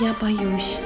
Я боюсь.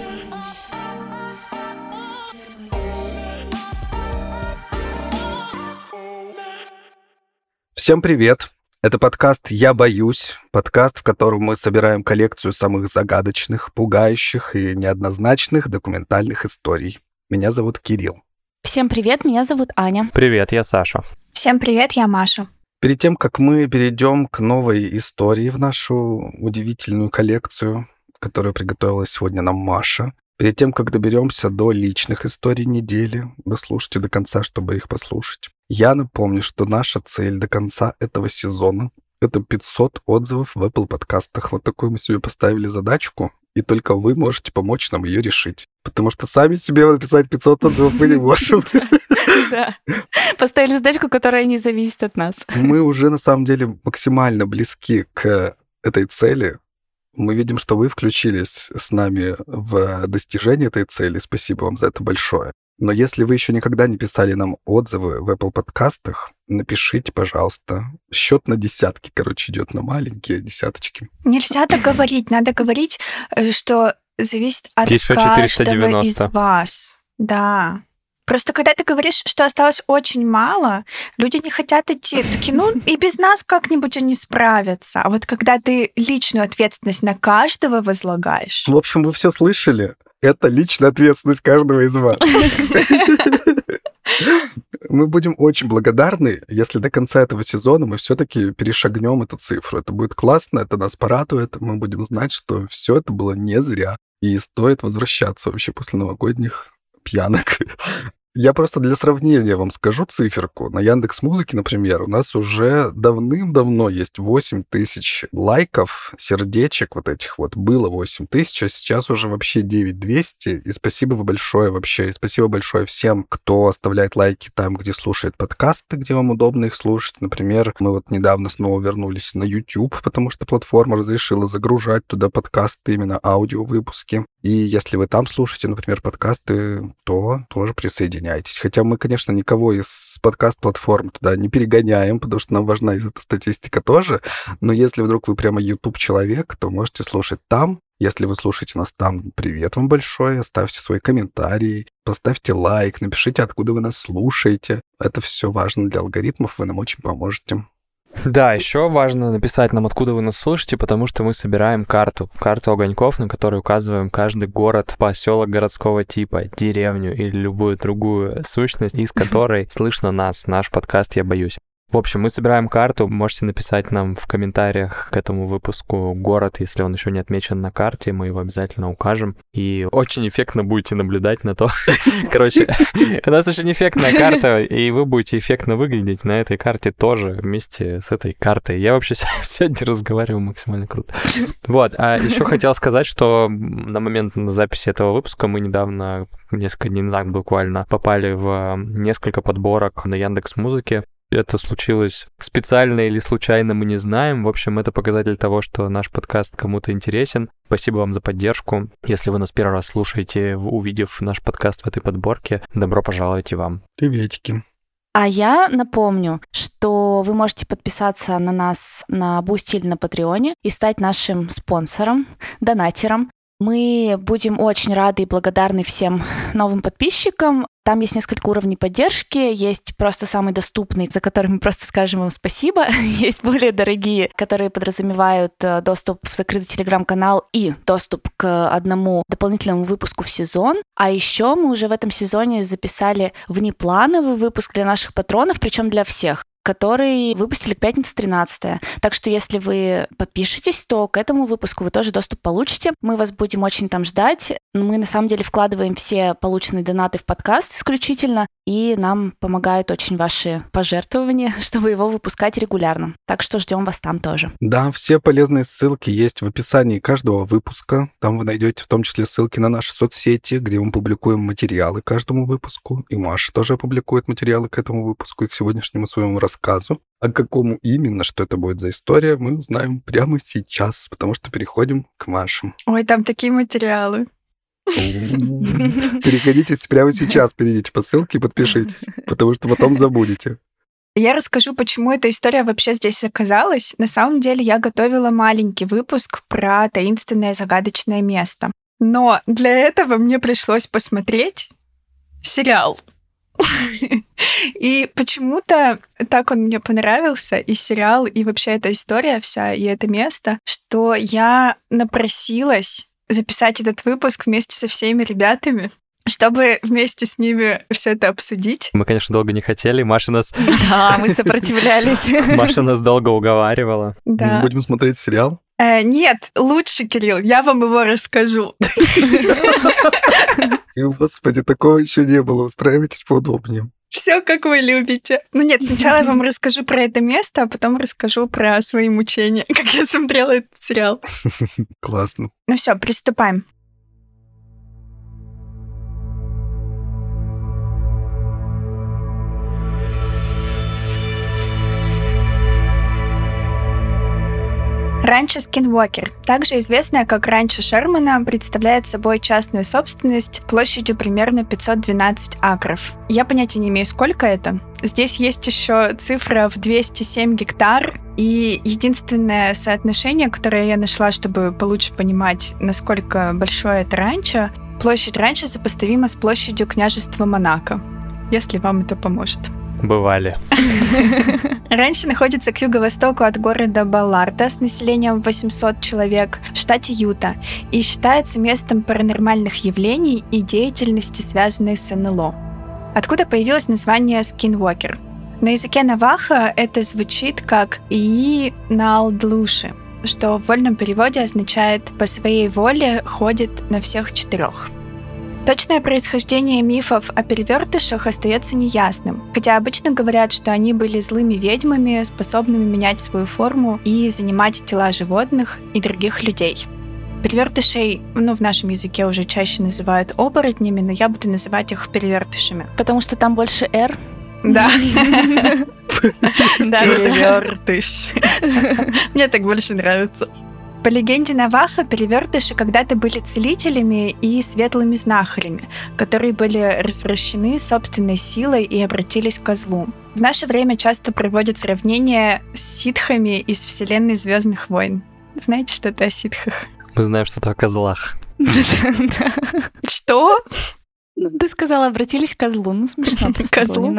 Всем привет! Это подкаст «Я боюсь», подкаст, в котором мы собираем коллекцию самых загадочных, пугающих и неоднозначных документальных историй. Меня зовут Кирилл. Всем привет, меня зовут Аня. Привет, я Саша. Всем привет, я Маша. Перед тем, как мы перейдем к новой истории в нашу удивительную коллекцию, которую приготовила сегодня нам Маша, перед тем, как доберемся до личных историй недели, вы слушайте до конца, чтобы их послушать. Я напомню, что наша цель до конца этого сезона — это 500 отзывов в Apple подкастах. Вот такую мы себе поставили задачку, и только вы можете помочь нам ее решить. Потому что сами себе написать 500 отзывов мы не можем. Да. Поставили задачку, которая не зависит от нас. Мы уже на самом деле максимально близки к этой цели. Мы видим, что вы включились с нами в достижение этой цели. Спасибо вам за это большое. Но если вы еще никогда не писали нам отзывы в Apple подкастах, напишите, пожалуйста. Счет на десятки, короче, идет на маленькие десяточки. Нельзя так говорить. Надо говорить, э, что зависит от Еще каждого 490. из вас. Да. Просто когда ты говоришь, что осталось очень мало, люди не хотят идти. Такие, ну и без нас как-нибудь они справятся. А вот когда ты личную ответственность на каждого возлагаешь, В общем, вы все слышали. Это личная ответственность каждого из вас. Мы будем очень благодарны, если до конца этого сезона мы все-таки перешагнем эту цифру. Это будет классно, это нас порадует. Мы будем знать, что все это было не зря. И стоит возвращаться вообще после новогодних пьянок. Я просто для сравнения вам скажу циферку. На Яндекс Музыке, например, у нас уже давным-давно есть 8 тысяч лайков, сердечек вот этих вот. Было 8 тысяч, а сейчас уже вообще 9200. И спасибо вы большое вообще. И спасибо большое всем, кто оставляет лайки там, где слушает подкасты, где вам удобно их слушать. Например, мы вот недавно снова вернулись на YouTube, потому что платформа разрешила загружать туда подкасты, именно аудиовыпуски. И если вы там слушаете, например, подкасты, то тоже присоединяйтесь. Хотя мы, конечно, никого из подкаст-платформ туда не перегоняем, потому что нам важна эта статистика тоже. Но если вдруг вы прямо YouTube-человек, то можете слушать там. Если вы слушаете нас там, привет вам большое, оставьте свой комментарий, поставьте лайк, напишите, откуда вы нас слушаете. Это все важно для алгоритмов, вы нам очень поможете. Да, еще важно написать нам, откуда вы нас слушаете, потому что мы собираем карту. Карту огоньков, на которой указываем каждый город, поселок городского типа, деревню или любую другую сущность, из которой слышно нас, наш подкаст «Я боюсь». В общем, мы собираем карту. Можете написать нам в комментариях к этому выпуску город, если он еще не отмечен на карте, мы его обязательно укажем. И очень эффектно будете наблюдать на то. Короче, у нас очень эффектная карта, и вы будете эффектно выглядеть на этой карте тоже вместе с этой картой. Я вообще сегодня разговариваю максимально круто. Вот, а еще хотел сказать, что на момент записи этого выпуска мы недавно, несколько дней назад буквально, попали в несколько подборок на Яндекс Музыке. Это случилось специально или случайно, мы не знаем. В общем, это показатель того, что наш подкаст кому-то интересен. Спасибо вам за поддержку. Если вы нас первый раз слушаете, увидев наш подкаст в этой подборке, добро пожаловать и вам. Приветики. А я напомню, что вы можете подписаться на нас на Бусти или на Патреоне и стать нашим спонсором, донатером. Мы будем очень рады и благодарны всем новым подписчикам. Там есть несколько уровней поддержки. Есть просто самый доступный, за который мы просто скажем вам спасибо. Есть более дорогие, которые подразумевают э, доступ в закрытый телеграм-канал и доступ к одному дополнительному выпуску в сезон. А еще мы уже в этом сезоне записали внеплановый выпуск для наших патронов, причем для всех который выпустили к пятнице 13 Так что если вы подпишетесь, то к этому выпуску вы тоже доступ получите. Мы вас будем очень там ждать. Мы на самом деле вкладываем все полученные донаты в подкаст исключительно, и нам помогают очень ваши пожертвования, чтобы его выпускать регулярно. Так что ждем вас там тоже. Да, все полезные ссылки есть в описании каждого выпуска. Там вы найдете в том числе ссылки на наши соцсети, где мы публикуем материалы каждому выпуску. И Маша тоже опубликует материалы к этому выпуску и к сегодняшнему своему рассказу. А какому именно, что это будет за история, мы узнаем прямо сейчас, потому что переходим к Маше. ой, там такие материалы. Переходите прямо сейчас, перейдите по ссылке и подпишитесь, потому что потом забудете. Я расскажу, почему эта история вообще здесь оказалась. На самом деле я готовила маленький выпуск про таинственное загадочное место. Но для этого мне пришлось посмотреть сериал. И почему-то так он мне понравился, и сериал, и вообще эта история вся, и это место, что я напросилась записать этот выпуск вместе со всеми ребятами чтобы вместе с ними все это обсудить. Мы, конечно, долго не хотели. Маша нас... Да, мы сопротивлялись. Маша нас долго уговаривала. Да. Мы будем смотреть сериал? Э, нет, лучше, Кирилл, я вам его расскажу. И, господи, такого еще не было. Устраивайтесь поудобнее. Все, как вы любите. Ну нет, сначала я вам расскажу про это место, а потом расскажу про свои мучения, как я смотрела этот сериал. Классно. Ну все, приступаем. Ранчо Скинвокер, также известная как Ранчо Шермана, представляет собой частную собственность площадью примерно 512 акров. Я понятия не имею, сколько это. Здесь есть еще цифра в 207 гектар, и единственное соотношение, которое я нашла, чтобы получше понимать, насколько большое это ранчо, площадь ранчо сопоставима с площадью княжества Монако, если вам это поможет. Бывали. Раньше находится к юго-востоку от города Балларда с населением 800 человек в штате Юта и считается местом паранормальных явлений и деятельности, связанной с НЛО. Откуда появилось название Skinwalker? На языке Наваха это звучит как «и налдлуши», что в вольном переводе означает «по своей воле ходит на всех четырех». Точное происхождение мифов о перевертышах остается неясным, хотя обычно говорят, что они были злыми ведьмами, способными менять свою форму и занимать тела животных и других людей. Перевертышей, ну, в нашем языке уже чаще называют оборотнями, но я буду называть их перевертышами. Потому что там больше «р». Да. Да, Перевертыш. Мне так больше нравится. По легенде Наваха, перевертыши когда-то были целителями и светлыми знахарями, которые были развращены собственной силой и обратились к злу. В наше время часто проводят сравнение с ситхами из вселенной Звездных войн. Знаете что-то о ситхах? Мы знаем что-то о козлах. Что? Ну, ты сказала, обратились к козлу. Ну, смешно. Козлу?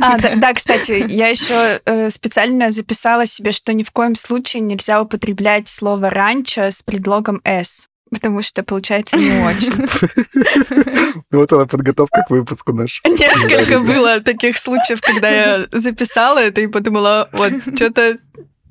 А, да, да, кстати, я еще э, специально записала себе, что ни в коем случае нельзя употреблять слово ранчо с предлогом «с», потому что получается не очень. Вот она подготовка к выпуску наш. Несколько было таких случаев, когда я записала это и подумала, вот, что-то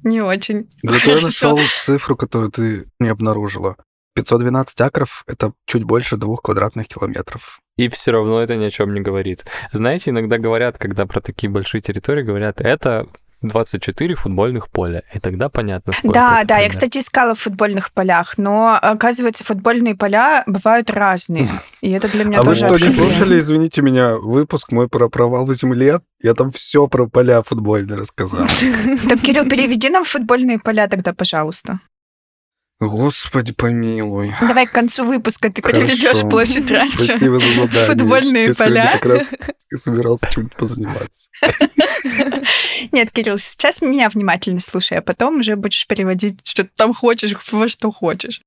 не очень. Зато я нашел цифру, которую ты не обнаружила. 512 акров — это чуть больше двух квадратных километров. И все равно это ни о чем не говорит. Знаете, иногда говорят, когда про такие большие территории говорят, это 24 футбольных поля. И тогда понятно, сколько Да, это да, я, примерно. кстати, искала в футбольных полях, но, оказывается, футбольные поля бывают разные. И это для меня а вы тоже что, не слушали, извините меня, выпуск мой про провал в земле? Я там все про поля футбольные рассказал. Так, Кирилл, переведи нам футбольные поля тогда, пожалуйста. Господи, помилуй. Давай к концу выпуска ты Хорошо. переведешь площадь раньше. Спасибо за задание. Футбольные Я поля. как раз собирался чем-нибудь позаниматься. Нет, Кирилл, сейчас меня внимательно слушай, а потом уже будешь переводить, что ты там хочешь, во что хочешь.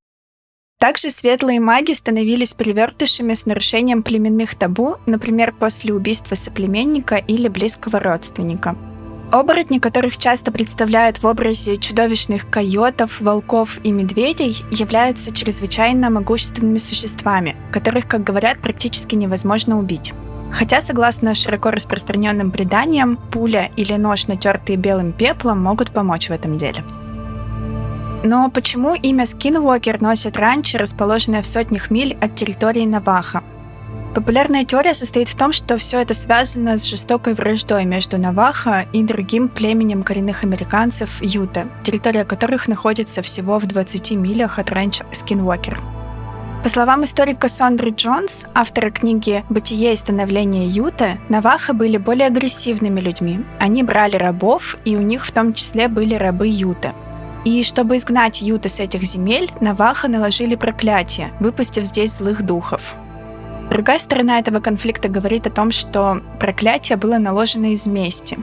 Также светлые маги становились привертышами с нарушением племенных табу, например, после убийства соплеменника или близкого родственника. Оборотни, которых часто представляют в образе чудовищных койотов, волков и медведей, являются чрезвычайно могущественными существами, которых, как говорят, практически невозможно убить. Хотя, согласно широко распространенным преданиям, пуля или нож, натертые белым пеплом, могут помочь в этом деле. Но почему имя Скинвокер носит ранчо, расположенное в сотнях миль от территории Наваха? Популярная теория состоит в том, что все это связано с жестокой враждой между Наваха и другим племенем коренных американцев Юта, территория которых находится всего в 20 милях от ранчо Скинвокер. По словам историка Сондры Джонс, автора книги «Бытие и становление Юта», Наваха были более агрессивными людьми. Они брали рабов, и у них в том числе были рабы Юта. И чтобы изгнать Юта с этих земель, Наваха наложили проклятие, выпустив здесь злых духов. Другая сторона этого конфликта говорит о том, что проклятие было наложено из мести.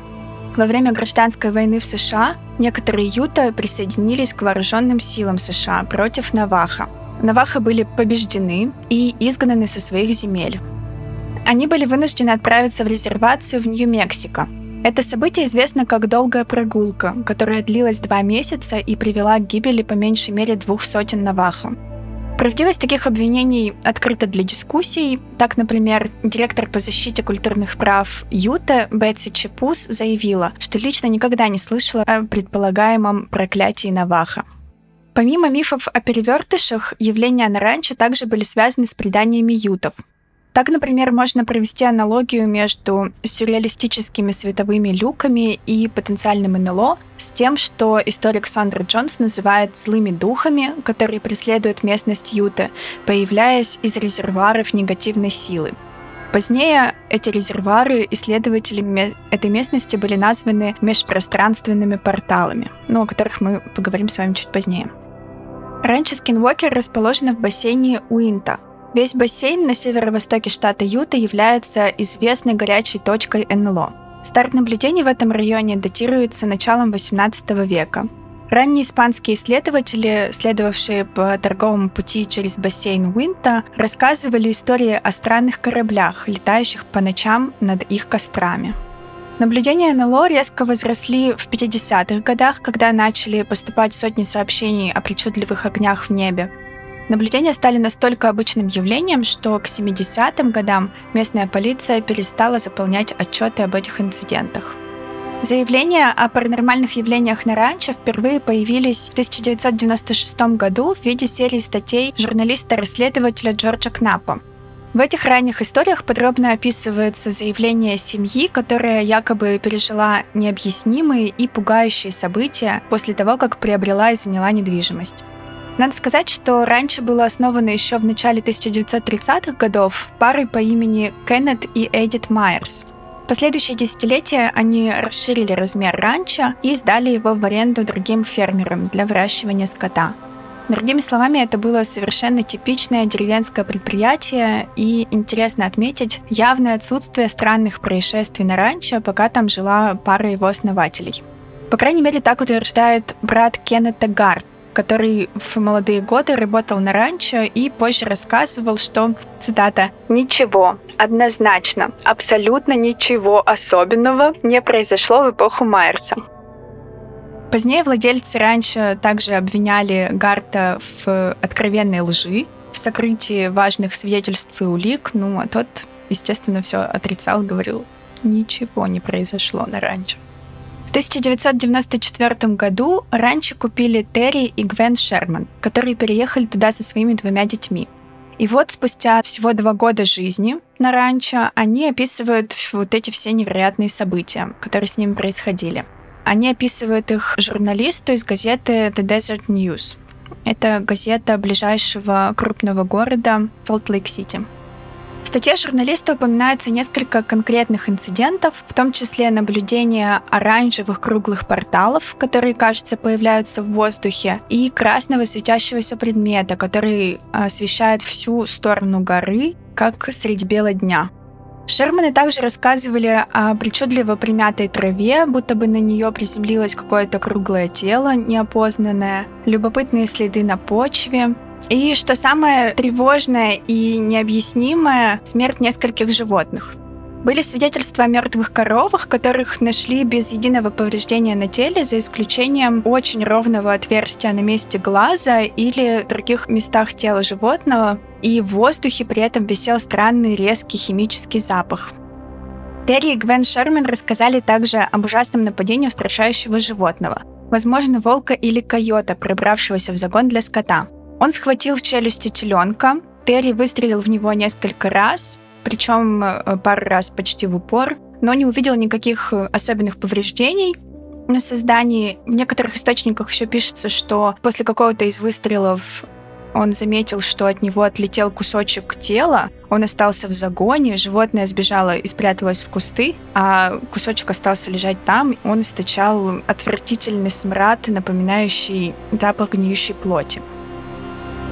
Во время гражданской войны в США некоторые юта присоединились к вооруженным силам США против Наваха. Наваха были побеждены и изгнаны со своих земель. Они были вынуждены отправиться в резервацию в Нью-Мексико. Это событие известно как «долгая прогулка», которая длилась два месяца и привела к гибели по меньшей мере двух сотен Наваха. Правдивость таких обвинений открыта для дискуссий. Так, например, директор по защите культурных прав Юта Бетси Чепус заявила, что лично никогда не слышала о предполагаемом проклятии Наваха. Помимо мифов о перевертышах, явления на ранчо также были связаны с преданиями ютов. Так, например, можно провести аналогию между сюрреалистическими световыми люками и потенциальным НЛО с тем, что историк Сандра Джонс называет злыми духами, которые преследуют местность Юты, появляясь из резервуаров негативной силы. Позднее эти резервуары исследователями этой местности были названы межпространственными порталами, ну, о которых мы поговорим с вами чуть позднее. Ранчо Скинвокер расположена в бассейне Уинта, Весь бассейн на северо-востоке штата Юта является известной горячей точкой НЛО. Старт наблюдений в этом районе датируется началом XVIII века. Ранние испанские исследователи, следовавшие по торговому пути через бассейн Уинта, рассказывали истории о странных кораблях, летающих по ночам над их кострами. Наблюдения НЛО резко возросли в 50-х годах, когда начали поступать сотни сообщений о причудливых огнях в небе. Наблюдения стали настолько обычным явлением, что к 70-м годам местная полиция перестала заполнять отчеты об этих инцидентах. Заявления о паранормальных явлениях на ранчо впервые появились в 1996 году в виде серии статей журналиста-расследователя Джорджа Кнапа. В этих ранних историях подробно описывается заявление семьи, которая якобы пережила необъяснимые и пугающие события после того, как приобрела и заняла недвижимость. Надо сказать, что раньше было основано еще в начале 1930-х годов парой по имени Кеннет и Эдит Майерс. В последующие десятилетия они расширили размер ранчо и сдали его в аренду другим фермерам для выращивания скота. Другими словами, это было совершенно типичное деревенское предприятие, и интересно отметить явное отсутствие странных происшествий на ранчо, пока там жила пара его основателей. По крайней мере, так утверждает брат Кеннета Гарт, который в молодые годы работал на ранчо и позже рассказывал, что, цитата, «Ничего, однозначно, абсолютно ничего особенного не произошло в эпоху Майерса». Позднее владельцы раньше также обвиняли Гарта в откровенной лжи, в сокрытии важных свидетельств и улик, ну а тот, естественно, все отрицал, говорил, ничего не произошло на ранчо. В 1994 году раньше купили Терри и Гвен Шерман, которые переехали туда со своими двумя детьми. И вот спустя всего два года жизни на ранчо они описывают вот эти все невероятные события, которые с ними происходили. Они описывают их журналисту из газеты The Desert News. Это газета ближайшего крупного города Солт-Лейк-Сити. В статье журналиста упоминается несколько конкретных инцидентов, в том числе наблюдение оранжевых круглых порталов, которые, кажется, появляются в воздухе, и красного светящегося предмета, который освещает всю сторону горы, как средь бела дня. Шерманы также рассказывали о причудливо примятой траве, будто бы на нее приземлилось какое-то круглое тело неопознанное, любопытные следы на почве, и что самое тревожное и необъяснимое, смерть нескольких животных. Были свидетельства о мертвых коровах, которых нашли без единого повреждения на теле, за исключением очень ровного отверстия на месте глаза или других местах тела животного, и в воздухе при этом висел странный резкий химический запах. Терри и Гвен Шерман рассказали также об ужасном нападении устрашающего животного, возможно, волка или койота, пробравшегося в загон для скота. Он схватил в челюсти теленка, Терри выстрелил в него несколько раз, причем э, пару раз почти в упор, но не увидел никаких э, особенных повреждений на создании. В некоторых источниках еще пишется, что после какого-то из выстрелов он заметил, что от него отлетел кусочек тела, он остался в загоне, животное сбежало и спряталось в кусты, а кусочек остался лежать там, он источал отвратительный смрад, напоминающий запах гниющей плоти.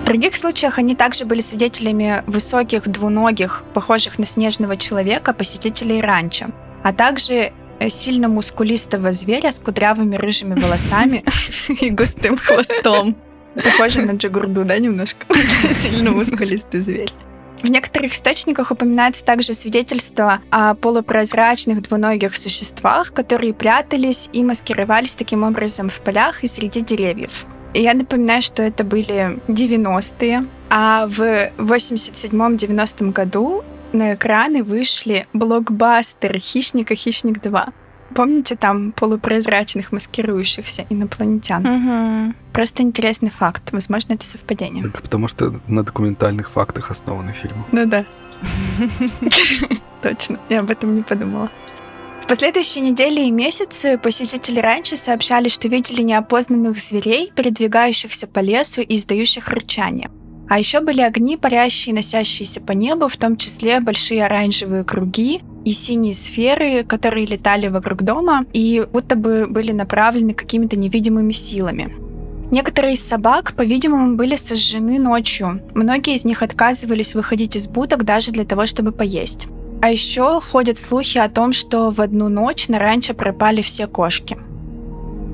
В других случаях они также были свидетелями высоких двуногих, похожих на снежного человека, посетителей ранчо, а также э, сильно мускулистого зверя с кудрявыми рыжими волосами и густым хвостом. Похоже на Джигурду, да, немножко? Сильно мускулистый зверь. В некоторых источниках упоминается также свидетельство о полупрозрачных двуногих существах, которые прятались и маскировались таким образом в полях и среди деревьев. Я напоминаю, что это были 90-е, а в 87-90 году на экраны вышли блокбастеры «Хищник» и «Хищник 2». Помните там полупрозрачных маскирующихся инопланетян? Мгм. Просто интересный факт. Возможно, это совпадение. Это потому что на документальных фактах основаны фильмы. Ну да. Точно, я об этом не подумала. В последующие недели и месяцы посетители раньше сообщали, что видели неопознанных зверей, передвигающихся по лесу и издающих рычание. А еще были огни, парящие и носящиеся по небу, в том числе большие оранжевые круги и синие сферы, которые летали вокруг дома и будто бы были направлены какими-то невидимыми силами. Некоторые из собак, по-видимому, были сожжены ночью. Многие из них отказывались выходить из будок даже для того, чтобы поесть. А еще ходят слухи о том, что в одну ночь на ранчо пропали все кошки.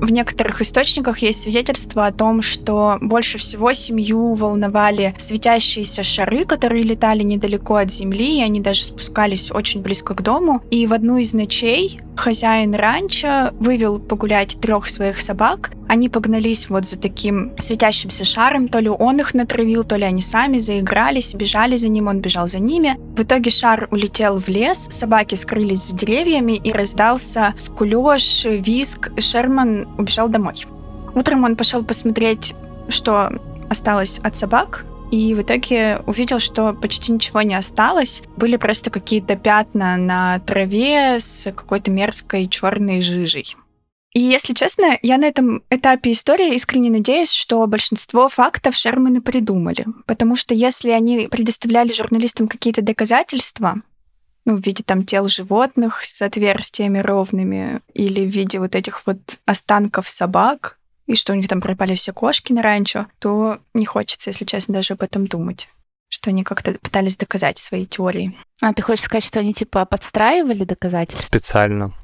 В некоторых источниках есть свидетельство о том, что больше всего семью волновали светящиеся шары, которые летали недалеко от земли, и они даже спускались очень близко к дому. И в одну из ночей хозяин ранчо вывел погулять трех своих собак. Они погнались вот за таким светящимся шаром, то ли он их натравил, то ли они сами заигрались, бежали за ним, он бежал за ними. В итоге шар улетел в лес, собаки скрылись за деревьями и раздался скулеж, виск. Шерман убежал домой. Утром он пошел посмотреть, что осталось от собак, и в итоге увидел, что почти ничего не осталось. Были просто какие-то пятна на траве с какой-то мерзкой черной жижей. И если честно, я на этом этапе истории искренне надеюсь, что большинство фактов Шерманы придумали. Потому что если они предоставляли журналистам какие-то доказательства, ну, в виде там тел животных с отверстиями ровными или в виде вот этих вот останков собак, и что у них там пропали все кошки на ранчо, то не хочется, если честно, даже об этом думать что они как-то пытались доказать свои теории. А ты хочешь сказать, что они типа подстраивали доказательства? Специально.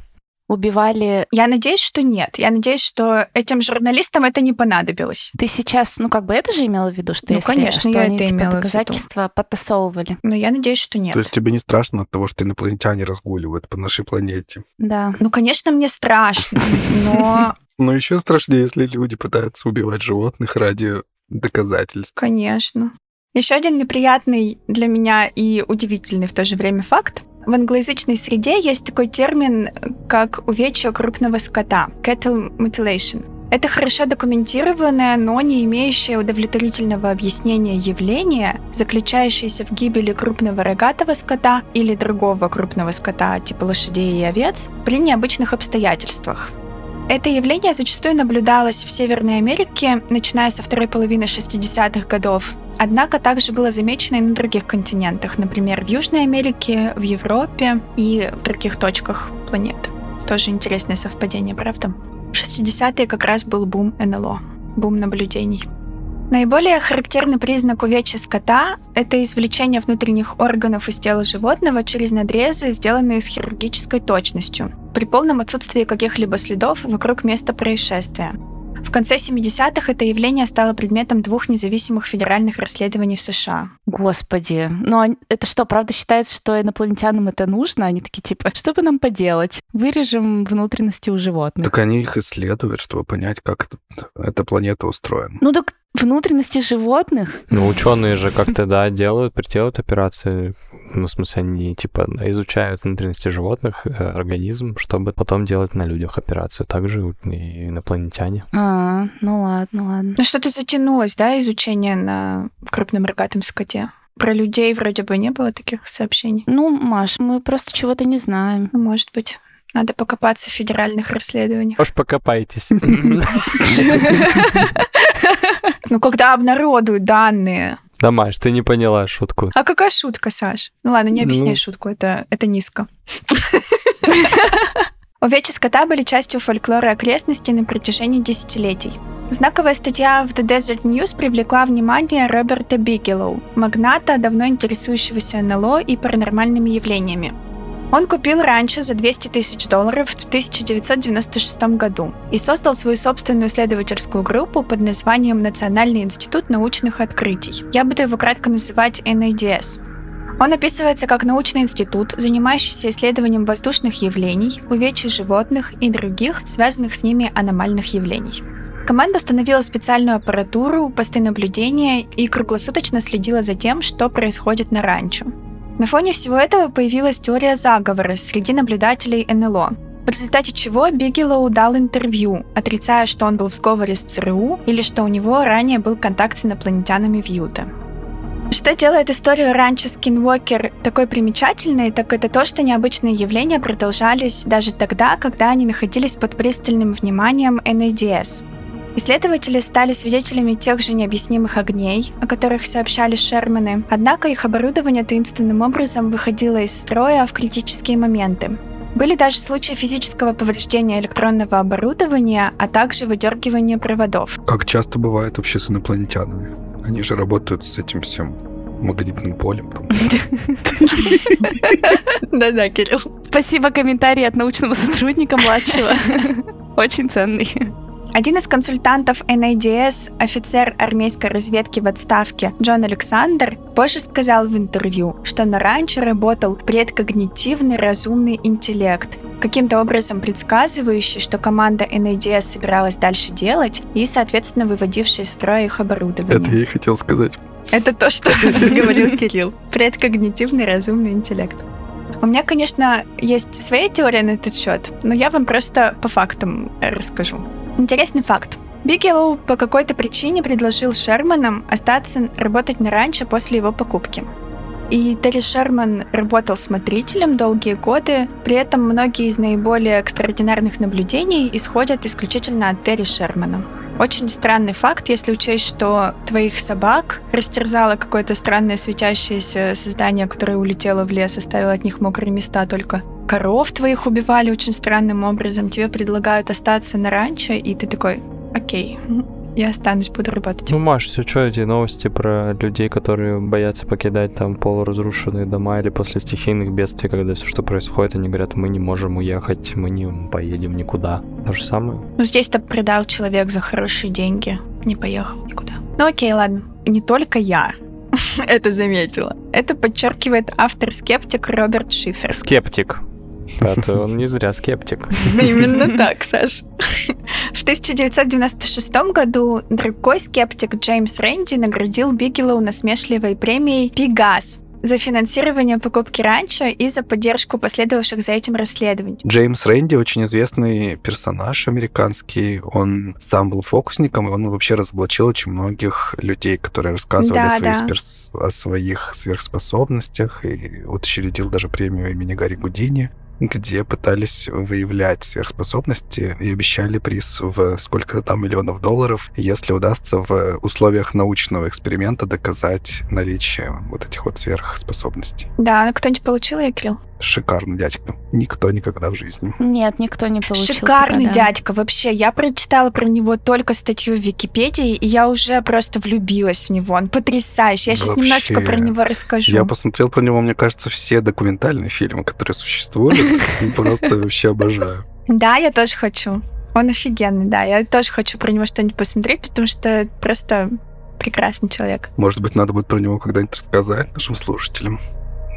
Убивали... Я надеюсь, что нет. Я надеюсь, что этим журналистам это не понадобилось. Ты сейчас, ну как бы это же имела в виду, что Ну, если конечно, что я они, это типа, имела в виду. доказательства подтасовывали. Но я надеюсь, что нет. То есть тебе не страшно от того, что инопланетяне разгуливают по нашей планете? Да. Ну, конечно, мне страшно, но, Но еще страшнее, если люди пытаются убивать животных ради доказательств. конечно. Еще один неприятный для меня и удивительный в то же время факт. В англоязычной среде есть такой термин, как увечье крупного скота – cattle mutilation. Это хорошо документированное, но не имеющее удовлетворительного объяснения явление, заключающееся в гибели крупного рогатого скота или другого крупного скота, типа лошадей и овец, при необычных обстоятельствах. Это явление зачастую наблюдалось в Северной Америке, начиная со второй половины 60-х годов. Однако также было замечено и на других континентах, например, в Южной Америке, в Европе и в других точках планеты. Тоже интересное совпадение, правда? 60-е как раз был бум НЛО, бум наблюдений. Наиболее характерный признак увечья скота – это извлечение внутренних органов из тела животного через надрезы, сделанные с хирургической точностью, при полном отсутствии каких-либо следов вокруг места происшествия. В конце 70-х это явление стало предметом двух независимых федеральных расследований в США. Господи. Ну, они- это что, правда считается, что инопланетянам это нужно? Они такие, типа, что бы нам поделать? Вырежем внутренности у животных. Так они их исследуют, чтобы понять, как эта планета устроена. Ну так внутренности животных? Ну, ученые же как-то, да, делают, делают операции. Ну, в смысле, они, типа, изучают внутренности животных, э, организм, чтобы потом делать на людях операцию. Также и инопланетяне. А, ну ладно, ладно. Ну что-то затянулось, да, изучение на крупном рогатом скоте? Про людей вроде бы не было таких сообщений. Ну, Маш, мы просто чего-то не знаем. Ну, может быть, надо покопаться в федеральных расследованиях. Может, покопайтесь. Ну, когда обнародуют данные. Да, Маш, ты не поняла шутку. А какая шутка, Саш? Ну ладно, не объясняй Ну. шутку, это, это низко. Увечья скота были частью фольклора окрестностей на протяжении десятилетий. Знаковая статья в The Desert News привлекла внимание Роберта Бигелоу, магната, давно интересующегося НЛО и паранормальными явлениями. Он купил ранчо за 200 тысяч долларов в 1996 году и создал свою собственную исследовательскую группу под названием Национальный институт научных открытий. Я буду его кратко называть NADS. Он описывается как научный институт, занимающийся исследованием воздушных явлений, увечий животных и других, связанных с ними аномальных явлений. Команда установила специальную аппаратуру, посты наблюдения и круглосуточно следила за тем, что происходит на ранчо. На фоне всего этого появилась теория заговора среди наблюдателей НЛО, в результате чего Бигелоу дал интервью, отрицая, что он был в сговоре с ЦРУ или что у него ранее был контакт с инопланетянами в Юте. Что делает историю ранчо Скинвокер такой примечательной, так это то, что необычные явления продолжались даже тогда, когда они находились под пристальным вниманием NADS. Исследователи стали свидетелями тех же необъяснимых огней, о которых сообщали Шерманы, однако их оборудование таинственным образом выходило из строя в критические моменты. Были даже случаи физического повреждения электронного оборудования, а также выдергивания проводов. Как часто бывает вообще с инопланетянами? Они же работают с этим всем магнитным полем. Да-да, Кирилл. Спасибо, комментарий от научного сотрудника младшего. Очень ценный. Один из консультантов NADS, офицер армейской разведки в отставке Джон Александр, позже сказал в интервью, что на ранчо работал предкогнитивный разумный интеллект, каким-то образом предсказывающий, что команда NADS собиралась дальше делать и, соответственно, выводивший из строя их оборудование. Это я и хотел сказать. Это то, что говорил Кирилл. Предкогнитивный разумный интеллект. У меня, конечно, есть своя теория на этот счет, но я вам просто по фактам расскажу. Интересный факт. Бигелоу по какой-то причине предложил Шерманам остаться работать на ранчо после его покупки. И Терри Шерман работал смотрителем долгие годы, при этом многие из наиболее экстраординарных наблюдений исходят исключительно от Терри Шермана. Очень странный факт, если учесть, что твоих собак растерзало какое-то странное светящееся создание, которое улетело в лес, оставило от них мокрые места. Только коров твоих убивали очень странным образом, тебе предлагают остаться на ранчо, и ты такой, окей, я останусь, буду работать. Ну, Маш, все что эти новости про людей, которые боятся покидать там полуразрушенные дома или после стихийных бедствий, когда все, что происходит, они говорят, мы не можем уехать, мы не поедем никуда. То же самое. Ну, здесь-то предал человек за хорошие деньги, не поехал никуда. Ну, окей, ладно. Не только я это заметила. Это подчеркивает автор-скептик Роберт Шифер. Скептик. Да, то он не зря скептик. Именно так, Саш. В 1996 году другой скептик Джеймс Рэнди наградил Бигелоу насмешливой премией «Пегас», за финансирование покупки ранчо и за поддержку последовавших за этим расследований. Джеймс Рэнди очень известный персонаж американский. Он сам был фокусником, и он вообще разоблачил очень многих людей, которые рассказывали Да, о, своих да. сперс- о своих сверхспособностях, и учредил даже премию имени Гарри Гудини где пытались выявлять сверхспособности и обещали приз в сколько-то там миллионов долларов, если удастся в условиях научного эксперимента доказать наличие вот этих вот сверхспособностей. Да, кто-нибудь получил ее, Кирилл? Шикарный дядька. Никто никогда в жизни. Нет, никто не получил. Шикарный пока, да. дядька, вообще. Я прочитала про него только статью в Википедии, и я уже просто влюбилась в него. Он потрясающий. Я сейчас Вообще, немножечко про него расскажу. Я посмотрел про него, мне кажется, все документальные фильмы, которые существуют. Просто вообще обожаю. Да, я тоже хочу. Он офигенный, да. Я тоже хочу про него что-нибудь посмотреть, потому что просто прекрасный человек. Может быть, надо будет про него когда-нибудь рассказать нашим слушателям.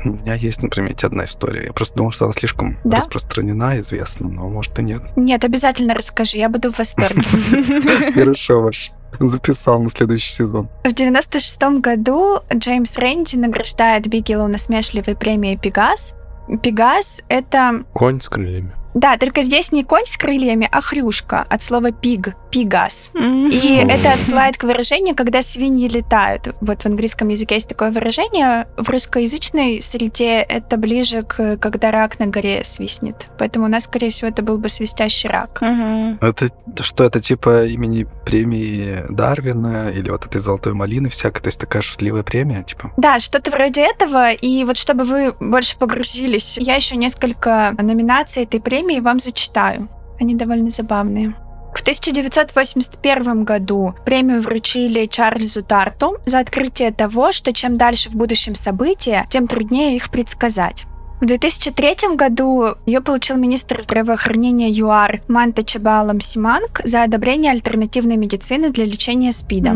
У меня есть на примете одна история. Я просто думал, что она слишком Да? распространена, известна, но может и нет. Нет, обязательно расскажи, я буду в восторге. Хорошо, ваш. Записал на следующий сезон. В 96 году Джеймс Рэнди награждает Бигелоу насмешливой премией «Пегас». «Пегас» — это... Конь с крыльями. Да, только здесь не конь с крыльями, а хрюшка от слова «пиг», «пигас». И это отсылает к выражению, когда свиньи летают. Вот в английском языке есть такое выражение. В русскоязычной среде это ближе к когда рак на горе свистнет. Поэтому у нас, скорее всего, это был бы свистящий рак. Это что, это типа имени премии Дарвина или вот этой золотой малины всякой? То есть такая шутливая премия, типа? Да, что-то вроде этого. И вот чтобы вы больше погрузились, я еще несколько номинаций этой премии вам зачитаю. Они довольно забавные. В 1981 году премию вручили Чарльзу Тарту за открытие того, что чем дальше в будущем события, тем труднее их предсказать. В 2003 году ее получил министр здравоохранения ЮАР Манта Чабалам Симанг за одобрение альтернативной медицины для лечения СПИДа.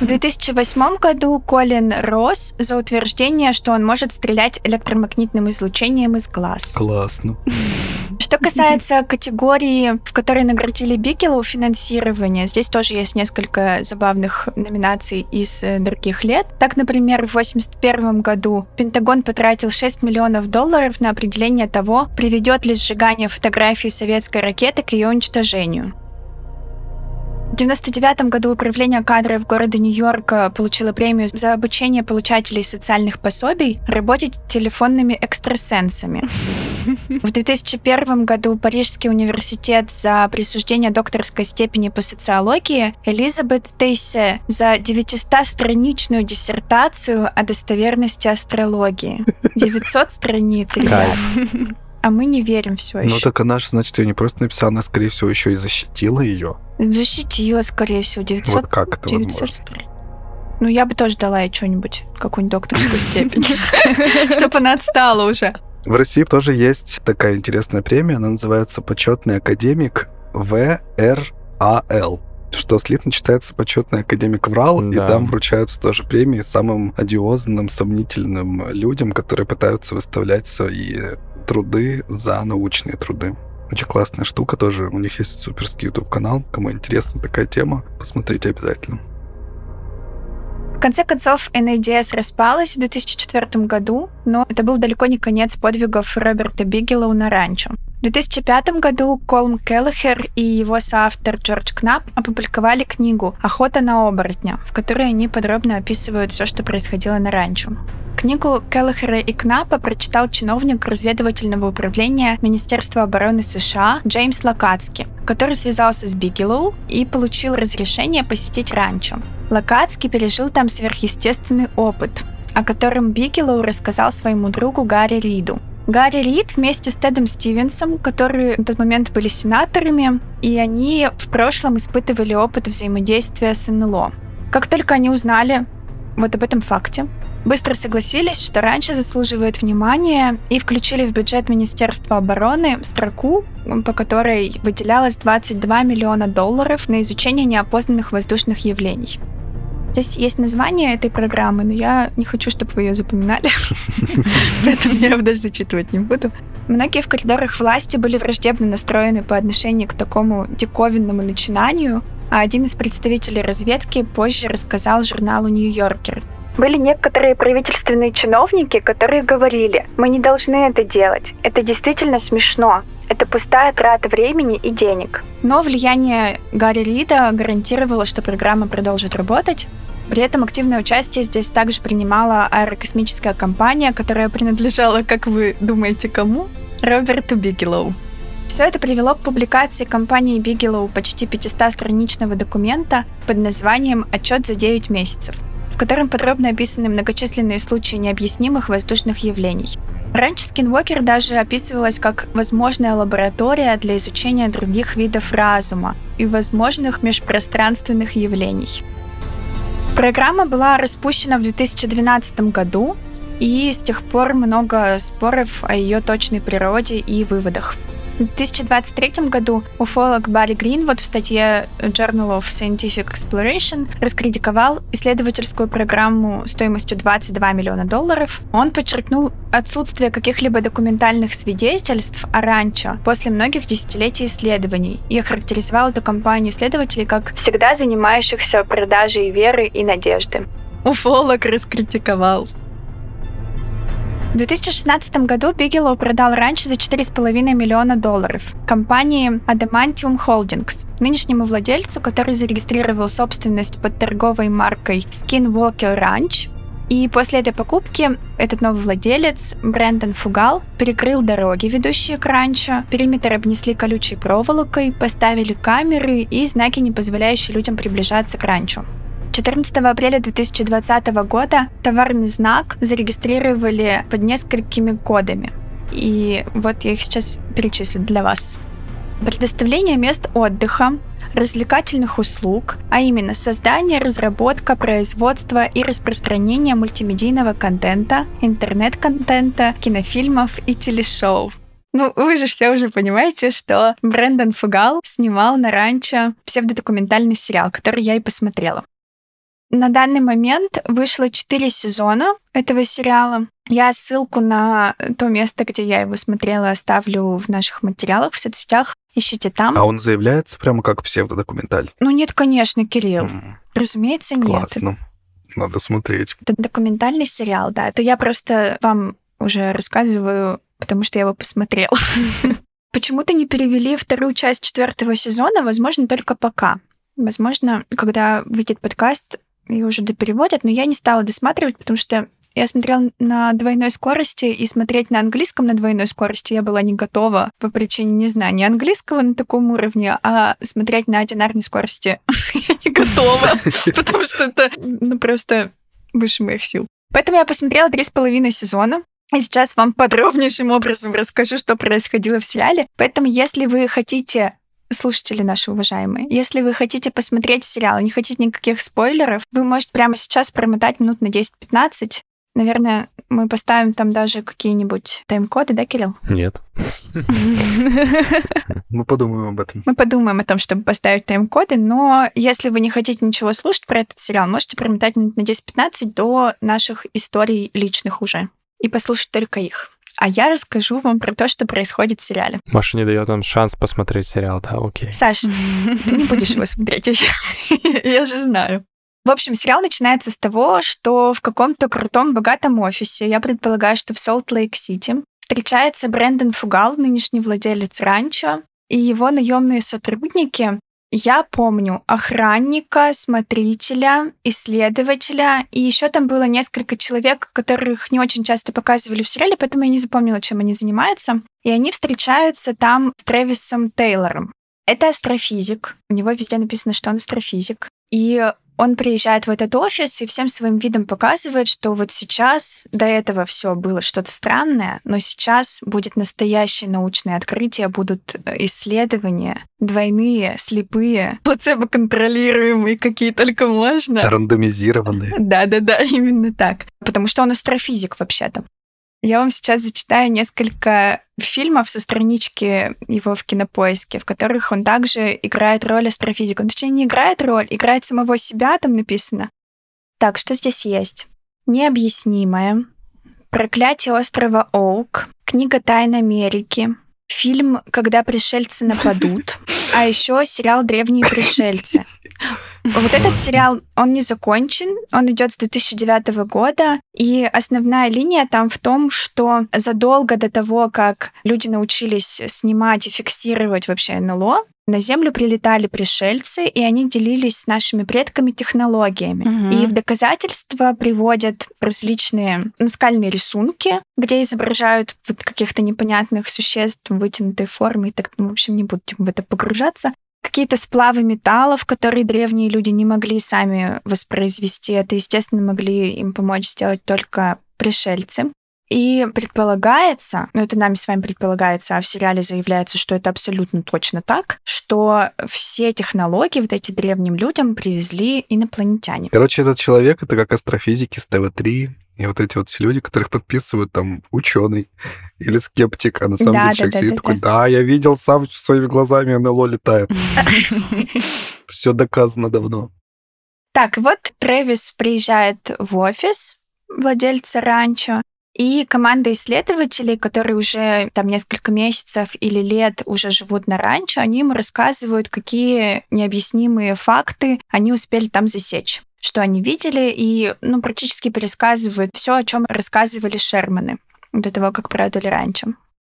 В 2008 году Колин Росс за утверждение, что он может стрелять электромагнитным излучением из глаз. Классно. Что касается категории, в которой наградили Бикелу финансирование, здесь тоже есть несколько забавных номинаций из э, других лет. Так, например, в 1981 году Пентагон потратил 6 миллионов долларов на определение того, приведет ли сжигание фотографий советской ракеты к ее уничтожению. В 1999 году Управление кадров города Нью-Йорка получило премию за обучение получателей социальных пособий работать телефонными экстрасенсами. В 2001 году Парижский университет за присуждение докторской степени по социологии Элизабет Тейсе за 900-страничную диссертацию о достоверности астрологии. 900 страниц, ребят. А мы не верим все еще. Ну так она же, значит, ее не просто написала, она, скорее всего, еще и защитила ее. Защитила, скорее всего, 900. Вот как это 900 возможно? Ну, я бы тоже дала ей что-нибудь, какую-нибудь докторскую степень, чтобы она отстала уже. В России тоже есть такая интересная премия, она называется «Почетный академик ВРАЛ», что слитно читается «Почетный академик ВРАЛ», и Да. там вручаются тоже премии самым одиозным, сомнительным людям, которые пытаются выставлять свои труды за научные труды. Очень классная штука тоже. У них есть суперский YouTube-канал. Кому интересна такая тема, посмотрите обязательно. В конце концов, NADS распалась в 2004 году, но это был далеко не конец подвигов Роберта Бигелоу на ранчо. В 2005 году Колм Келлахер и его соавтор Джордж Кнап опубликовали книгу «Охота на оборотня», в которой они подробно описывают все, что происходило на ранчо. Книгу Келлахера и Кнапа прочитал чиновник разведывательного управления Министерства обороны США Джеймс Лакацки, который связался с Бигелоу и получил разрешение посетить ранчо. Лакацки пережил там сверхъестественный опыт, о котором Бигелоу рассказал своему другу Гарри Риду. Гарри Рид вместе с Тедом Стивенсом, которые на тот момент были сенаторами, и они в прошлом испытывали опыт взаимодействия с НЛО. Как только они узнали вот об этом факте, быстро согласились, что раньше заслуживает внимания и включили в бюджет Министерства обороны строку, по которой выделялось 22 миллиона долларов на изучение неопознанных воздушных явлений. Здесь есть название этой программы, но я не хочу, чтобы вы ее запоминали, поэтому я его даже зачитывать не буду. Многие в коридорах власти были враждебно настроены по отношению к такому диковинному начинанию, а один из представителей разведки позже рассказал журналу «Нью-Йоркер». Были некоторые правительственные чиновники, которые говорили, мы не должны это делать, это действительно смешно, это пустая трата времени и денег. Но влияние Гарри Рида гарантировало, что программа продолжит работать. При этом активное участие здесь также принимала аэрокосмическая компания, которая принадлежала, как вы думаете, кому? Роберту Бигелоу. Все это привело к публикации компании Бигелоу почти 500-страничного документа под названием «Отчет за 9 месяцев», котором подробно описаны многочисленные случаи необъяснимых воздушных явлений. Раньше Скинвокер даже описывалась как возможная лаборатория для изучения других видов разума и возможных межпространственных явлений. Программа была распущена в 2012 году, и с тех пор много споров о ее точной природе и выводах. В 2023 году уфолог Барри Гринвуд в статье Journal of Scientific Exploration раскритиковал исследовательскую программу стоимостью 22 миллиона долларов. Он подчеркнул отсутствие каких-либо документальных свидетельств о ранчо после многих десятилетий исследований и охарактеризовал эту компанию исследователей как всегда занимающихся продажей веры и надежды. Уфолог раскритиковал. В 2016 году Бигелоу продал раньше за 4,5 миллиона долларов компании Adamantium Holdings, нынешнему владельцу, который зарегистрировал собственность под торговой маркой Skinwalker Ranch. И после этой покупки этот новый владелец, Брэндон Фугал, перекрыл дороги, ведущие к ранчо, периметр обнесли колючей проволокой, поставили камеры и знаки, не позволяющие людям приближаться к ранчо. 14 апреля 2020 года товарный знак зарегистрировали под несколькими кодами. И вот я их сейчас перечислю для вас. Предоставление мест отдыха, развлекательных услуг, а именно создание, разработка, производство и распространение мультимедийного контента, интернет-контента, кинофильмов и телешоу. Ну, вы же все уже понимаете, что Брэндон Фугал снимал на ранчо псевдодокументальный сериал, который я и посмотрела. На данный момент вышло 4 сезона этого сериала. Я ссылку на то место, где я его смотрела, оставлю в наших материалах в соцсетях. Ищите там. А он заявляется прямо как псевдодокументаль? Ну нет, конечно, Кирилл. М, Разумеется, нет. Классно. Надо смотреть. Это документальный сериал, да. Это я просто вам уже рассказываю, потому что я его посмотрела. Почему-то не перевели вторую часть четвертого сезона, возможно, только пока. Возможно, когда выйдет подкаст, ее уже допереводят, но я не стала досматривать, потому что я смотрела на двойной скорости, и смотреть на английском на двойной скорости я была не готова по причине не знаю, не английского на таком уровне, а смотреть на одинарной скорости я не готова, потому что это ну, просто выше моих сил. Поэтому я посмотрела три с половиной сезона, и сейчас вам подробнейшим образом расскажу, что происходило в сериале. Поэтому, если вы хотите слушатели наши уважаемые, если вы хотите посмотреть сериал и не хотите никаких спойлеров, вы можете прямо сейчас промотать минут на 10-15. Наверное, мы поставим там даже какие-нибудь тайм-коды, да, Кирилл? Нет. Мы подумаем об этом. Мы подумаем о том, чтобы поставить тайм-коды, но если вы не хотите ничего слушать про этот сериал, можете промотать минут на 10-15 до наших историй личных уже и послушать только их. А я расскажу вам про то, что происходит в сериале. Маша не дает вам шанс посмотреть сериал, да, окей. Саш, ты не будешь его смотреть, я же знаю. В общем, сериал начинается с того, что в каком-то крутом, богатом офисе, я предполагаю, что в Солт-Лейк-Сити, встречается Брэндон Фугал, нынешний владелец ранчо, и его наемные сотрудники. Я помню охранника, смотрителя, исследователя, и еще там было несколько человек, которых не очень часто показывали в сериале, поэтому я не запомнила, чем они занимаются. И они встречаются там с Трэвисом Тейлором. Это астрофизик. У него везде написано, что он астрофизик. И он приезжает в этот офис и всем своим видом показывает, что вот сейчас до этого все было что-то странное, но сейчас будет настоящее научное открытие, будут исследования двойные, слепые, плацебо-контролируемые, какие только можно. Рандомизированные. Да-да-да, именно так. Потому что он астрофизик вообще-то. Я вам сейчас зачитаю несколько фильмов со странички его в кинопоиске, в которых он также играет роль астрофизика. Он, точнее, не играет роль, играет самого себя, там написано. Так, что здесь есть? Необъяснимое. Проклятие острова Оук. Книга Тайн Америки. Фильм «Когда пришельцы нападут». А еще сериал «Древние пришельцы». Вот этот сериал, он не закончен, он идет с 2009 года, и основная линия там в том, что задолго до того, как люди научились снимать и фиксировать вообще НЛО, на Землю прилетали пришельцы, и они делились с нашими предками технологиями. Мгм. И в доказательства приводят различные наскальные рисунки, где изображают вот каких-то непонятных существ в вытянутой форме. И так, ну, в общем, не будем в это погружаться. Какие-то сплавы металлов, которые древние люди не могли сами воспроизвести. Это, естественно, могли им помочь сделать только пришельцы. И предполагается, ну это нами с вами предполагается, а в сериале заявляется, что это абсолютно точно так, что все технологии вот эти древним людям привезли инопланетяне. Короче, этот человек это как астрофизики с ТВ-3, и вот эти вот все люди, которых подписывают там ученый или скептик, а на самом Да, деле человек да, сидит да, такой, да, я видел сам своими глазами, НЛО летает. Все доказано давно. Так, вот Трэвис приезжает в офис владельца ранчо, и команда исследователей, которые уже там несколько месяцев или лет уже живут на ранчо, они ему рассказывают, какие необъяснимые факты они успели там засечь что они видели, и ну, практически пересказывают все, о чем рассказывали Шерманы до того, как продали ранчо.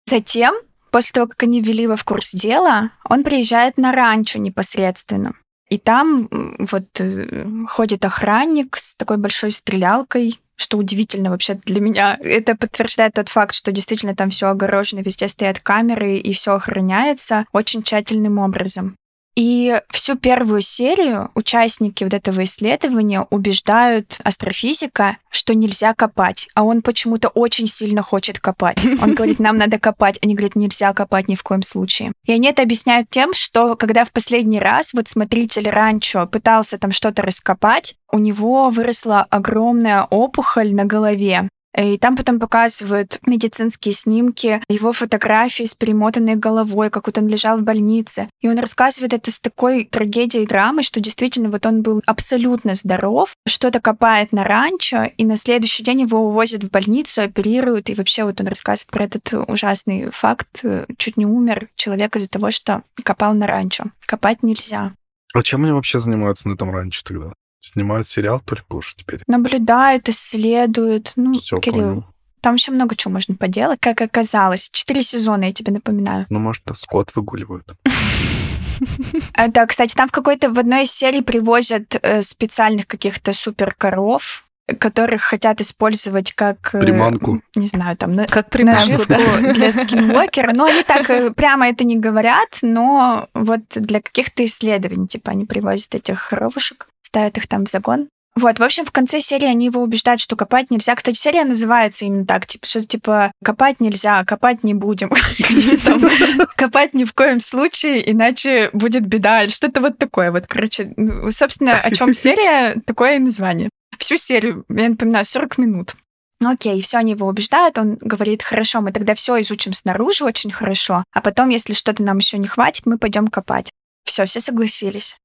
Затем, после того, как они ввели его в курс дела, он приезжает на ранчо непосредственно. И там вот э, ходит охранник с такой большой стрелялкой, что удивительно вообще для меня. Это подтверждает тот факт, что действительно там все огорожено, везде стоят камеры и все охраняется очень тщательным образом. И всю первую серию участники вот этого исследования убеждают астрофизика, что нельзя копать, а он почему-то очень сильно хочет копать. Он говорит, нам надо копать. Они говорят, нельзя копать ни в коем случае. И они это объясняют тем, что когда в последний раз вот смотритель ранчо пытался там что-то раскопать, у него выросла огромная опухоль на голове, и там потом показывают медицинские снимки, его фотографии с перемотанной головой, как вот он лежал в больнице. И он рассказывает это с такой трагедией и драмой, что действительно вот он был абсолютно здоров, что-то копает на ранчо, и на следующий день его увозят в больницу, оперируют, и вообще вот он рассказывает про этот ужасный факт. Чуть не умер человек из-за того, что копал на ранчо. Копать нельзя. А чем они вообще занимаются на этом ранчо тогда? Снимают сериал только уж теперь. Наблюдают, исследуют. Ну, Все Кирилл, понял. там еще много чего можно поделать, как оказалось. Четыре сезона, я тебе напоминаю. Ну, может, скот выгуливают. А, Да, кстати, там в какой-то в одной из серий привозят э, специальных каких-то супер коров, которых хотят использовать как... э, Приманку. Не знаю, там, Как приманку, да. для скинвокера. Но они так э, прямо это не говорят, но вот для каких-то исследований, типа, они привозят этих коровушек, ставят их там в загон. Вот, в общем, в конце серии они его убеждают, что копать нельзя. Кстати, серия называется именно так, типа, что типа копать нельзя, копать не будем. Копать ни в коем случае, иначе будет беда. Что-то вот такое. Вот, короче, ну, собственно, о чем серия, такое и название. Всю серию, я напоминаю, 40 минут. Ну окей, все, они его убеждают, он говорит, хорошо, мы тогда все изучим снаружи очень хорошо, а потом, если что-то нам еще не хватит, мы пойдем копать. Все, все согласились.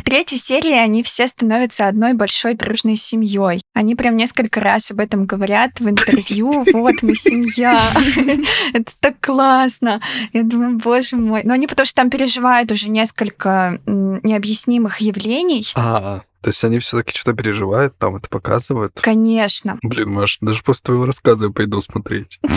К третьей серии они все становятся одной большой дружной семьей. Они прям несколько раз об этом говорят в интервью. Вот мы семья. Это так классно. Я думаю, боже мой. Но они потому что там переживают уже несколько необъяснимых явлений. А, то есть они все-таки что-то переживают, там это показывают. Конечно. Блин, Маш, даже после твоего рассказа я пойду смотреть.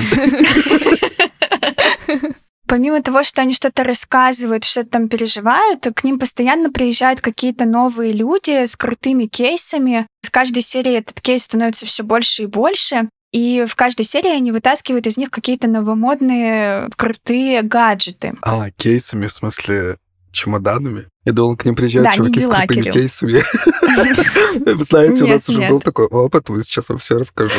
Помимо того, что они что-то рассказывают, что-то там переживают, к ним постоянно приезжают какие-то новые люди с крутыми кейсами. С каждой серии этот кейс становится все больше и больше. И в каждой серии они вытаскивают из них какие-то новомодные крутые гаджеты. А, кейсами, в смысле, чемоданами? Я думал, к ним приезжают Да, чуваки с дела, крутыми Кирилл. кейсами. Вы знаете, у нас уже был такой опыт, вы сейчас вам все расскажу.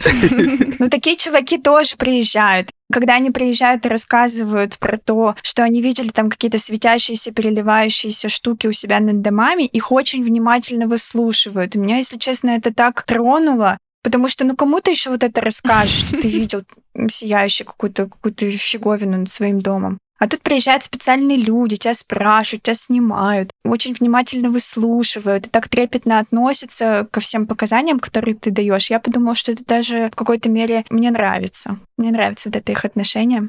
Ну, такие чуваки тоже приезжают. Когда они приезжают и рассказывают про то, что они видели там какие-то светящиеся, переливающиеся штуки у себя над домами, их очень внимательно выслушивают. И меня, если честно, это так тронуло, потому что, ну, кому ты еще вот это расскажешь, что ты видел сияющую какую-то какую фиговину над своим домом? А тут приезжают специальные люди, тебя спрашивают, тебя снимают, очень внимательно выслушивают и так трепетно относятся ко всем показаниям, которые ты даешь. Я подумала, что это даже в какой-то мере мне нравится. Мне нравится вот это их отношение.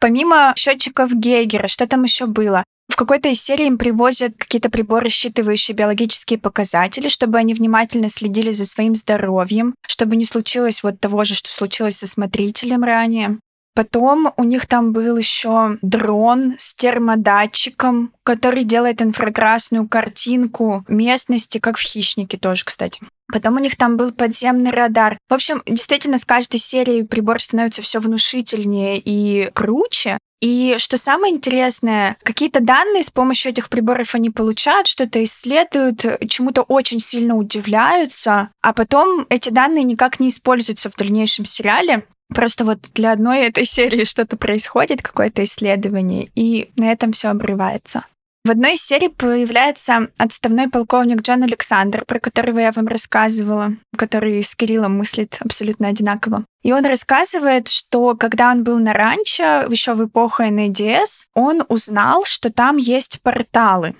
Помимо счетчиков Гейгера, что там еще было? В какой-то из серий им привозят какие-то приборы, считывающие биологические показатели, чтобы они внимательно следили за своим здоровьем, чтобы не случилось вот того же, что случилось со смотрителем ранее. Потом у них там был еще дрон с термодатчиком, который делает инфракрасную картинку местности, как в «Хищнике» тоже, кстати. Потом у них там был подземный радар. В общем, действительно, с каждой серией прибор становится все внушительнее и круче. И что самое интересное, какие-то данные с помощью этих приборов они получают, что-то исследуют, чему-то очень сильно удивляются, а потом эти данные никак не используются в дальнейшем сериале. Просто вот для одной этой серии что-то происходит, какое-то исследование, и на этом все обрывается. В одной из серий появляется отставной полковник Джон Александр, про которого я вам рассказывала, который с Кириллом мыслит абсолютно одинаково. И он рассказывает, что когда он был на ранчо, еще в эпоху НДС, он узнал, что там есть порталы,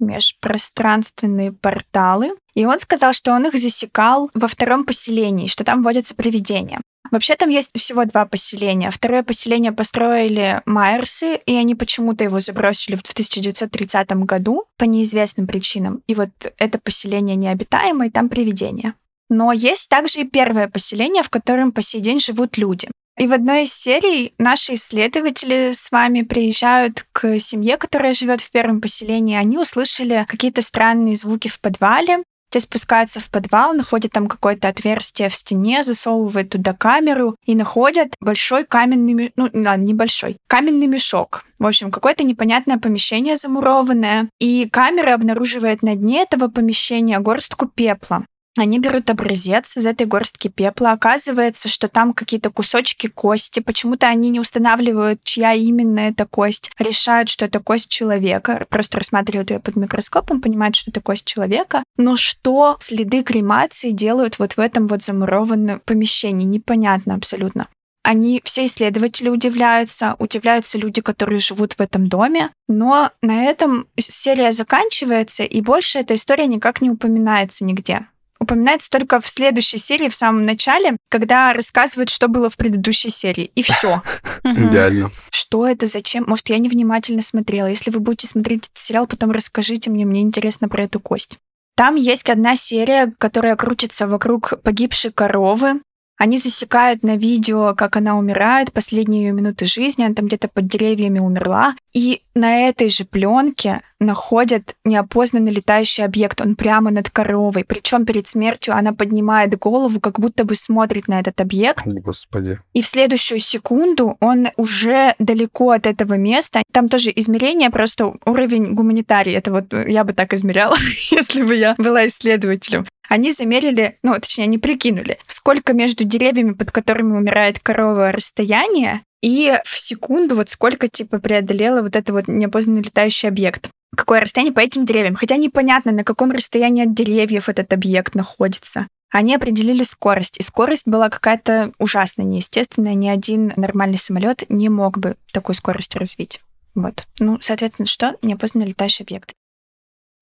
межпространственные порталы. И он сказал, что он их засекал во втором поселении, что там водятся привидения. Вообще там есть всего два поселения. Второе поселение построили Майерсы, и они почему-то его забросили в 1930 году по неизвестным причинам. И вот это поселение необитаемое, там привидения. Но есть также и первое поселение, в котором по сей день живут люди. И в одной из серий наши исследователи с вами приезжают к семье, которая живет в первом поселении. Они услышали какие-то странные звуки в подвале, те спускаются в подвал, находят там какое-то отверстие в стене, засовывают туда камеру и находят большой каменный, ме- ну, ладно, небольшой, каменный мешок. В общем, какое-то непонятное помещение замурованное. И камера обнаруживает на дне этого помещения горстку пепла. Они берут образец из этой горстки пепла. Оказывается, что там какие-то кусочки кости. Почему-то они не устанавливают, чья именно эта кость. Решают, что это кость человека. Просто рассматривают ее под микроскопом, понимают, что это кость человека. Но что следы кремации делают вот в этом вот замурованном помещении? Непонятно абсолютно. Они, все исследователи удивляются, удивляются люди, которые живут в этом доме, но на этом серия заканчивается, и больше эта история никак не упоминается нигде упоминается только в следующей серии, в самом начале, когда рассказывают, что было в предыдущей серии. И все. Идеально. Что это, зачем? Может, я невнимательно смотрела. Если вы будете смотреть этот сериал, потом расскажите мне, мне интересно про эту кость. Там есть одна серия, которая крутится вокруг погибшей коровы. Они засекают на видео, как она умирает, последние ее минуты жизни, она там где-то под деревьями умерла. И на этой же пленке находят неопознанный летающий объект. Он прямо над коровой. Причем перед смертью она поднимает голову, как будто бы смотрит на этот объект. Господи. И в следующую секунду он уже далеко от этого места. Там тоже измерение, просто уровень гуманитарий. Это вот я бы так измеряла, если бы я была исследователем. Они замерили, ну, точнее, они прикинули, сколько между деревьями, под которыми умирает корова, расстояние, и в секунду вот сколько, типа, преодолела вот это вот неопознанный летающий объект. Какое расстояние по этим деревьям. Хотя непонятно, на каком расстоянии от деревьев этот объект находится. Они определили скорость, и скорость была какая-то ужасная, неестественная. Ни один нормальный самолет не мог бы такую скорость развить. Вот. Ну, соответственно, что? Неопознанный летающий объект.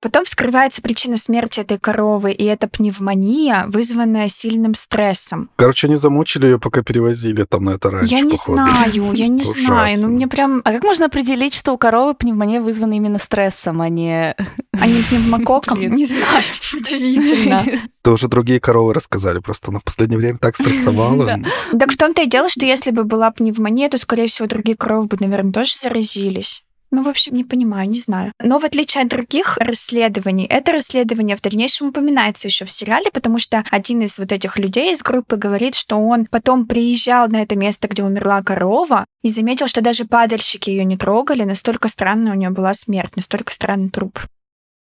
Потом вскрывается причина смерти этой коровы, и это пневмония, вызванная сильным стрессом. Короче, они замучили ее, пока перевозили там на это раньше. я не походу. знаю, я не Ужасно. знаю. Ну, мне прям... А как можно определить, что у коровы пневмония вызвана именно стрессом, а не... А не пневмококком? Блин. Не знаю. Удивительно. Это уже другие коровы рассказали, просто она в последнее время так стрессовала. Так в том-то и дело, что если бы была пневмония, то, скорее всего, другие коровы бы, наверное, тоже заразились. Ну, в общем, не понимаю, не знаю. Но в отличие от других расследований, это расследование в дальнейшем упоминается еще в сериале, потому что один из вот этих людей из группы говорит, что он потом приезжал на это место, где умерла корова, и заметил, что даже падальщики ее не трогали, настолько странная у нее была смерть, настолько странный труп.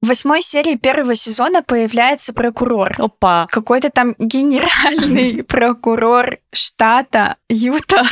В восьмой серии первого сезона появляется прокурор. Опа. Какой-то там генеральный прокурор штата Юта.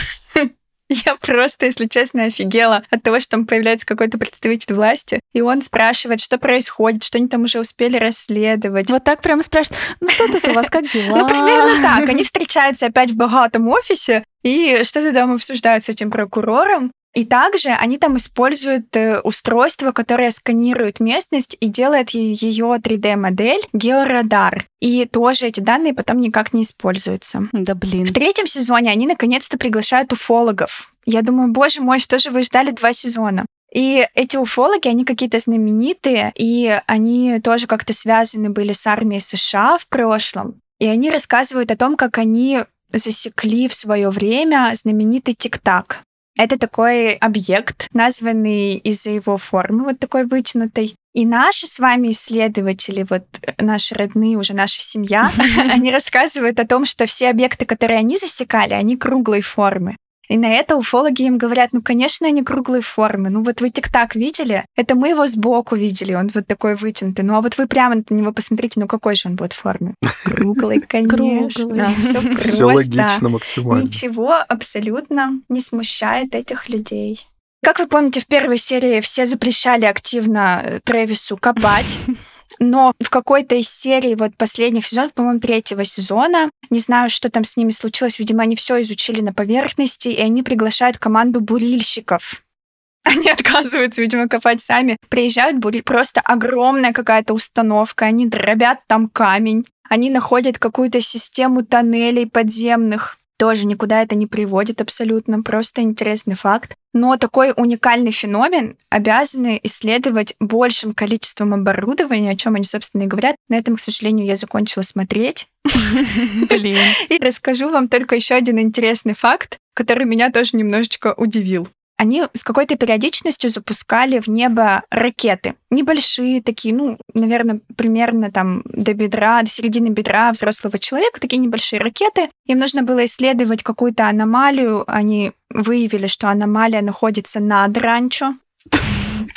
Я просто, если честно, офигела от того, что там появляется какой-то представитель власти, и он спрашивает, что происходит, что они там уже успели расследовать. Вот так прямо спрашивают, ну что тут у вас, как дела? Ну, примерно так. Они встречаются опять в богатом офисе и что-то там обсуждают с этим прокурором. И также они там используют э, устройство, которое сканирует местность и делает ее 3D-модель георадар. И тоже эти данные потом никак не используются. Да блин. В третьем сезоне они наконец-то приглашают уфологов. Я думаю, боже мой, что же вы ждали два сезона? И эти уфологи, они какие-то знаменитые, и они тоже как-то связаны были с армией США в прошлом. И они рассказывают о том, как они засекли в свое время знаменитый тик-так. Это такой объект, названный из-за его формы, вот такой вытянутой. И наши с вами исследователи, вот наши родные, уже наша семья, они рассказывают о том, что все объекты, которые они засекали, они круглой формы. И на это уфологи им говорят, ну, конечно, они круглой формы. Ну, вот вы тик-так видели? Это мы его сбоку видели, он вот такой вытянутый. Ну, а вот вы прямо на него посмотрите, ну, какой же он будет формы? Круглый, конечно. Все логично максимально. Ничего абсолютно не смущает этих людей. Как вы помните, в первой серии все запрещали активно э, Трэвису копать. Но в какой-то из серий вот последних сезонов, по-моему, третьего сезона, не знаю, что там с ними случилось, видимо, они все изучили на поверхности, и они приглашают команду бурильщиков. Они отказываются, видимо, копать сами. Приезжают бурить, просто огромная какая-то установка, они дробят там камень, они находят какую-то систему тоннелей подземных. Тоже никуда это не приводит абсолютно, просто интересный факт. Но такой уникальный феномен обязаны исследовать большим количеством оборудования, о чем они, собственно, и говорят. На этом, к сожалению, я закончила смотреть. И расскажу вам только еще один интересный факт, который меня тоже немножечко удивил. Они с какой-то периодичностью запускали в небо ракеты. Небольшие такие, ну, наверное, примерно там до бедра, до середины бедра взрослого человека, такие небольшие ракеты. Им нужно было исследовать какую-то аномалию. Они выявили, что аномалия находится над ранчо.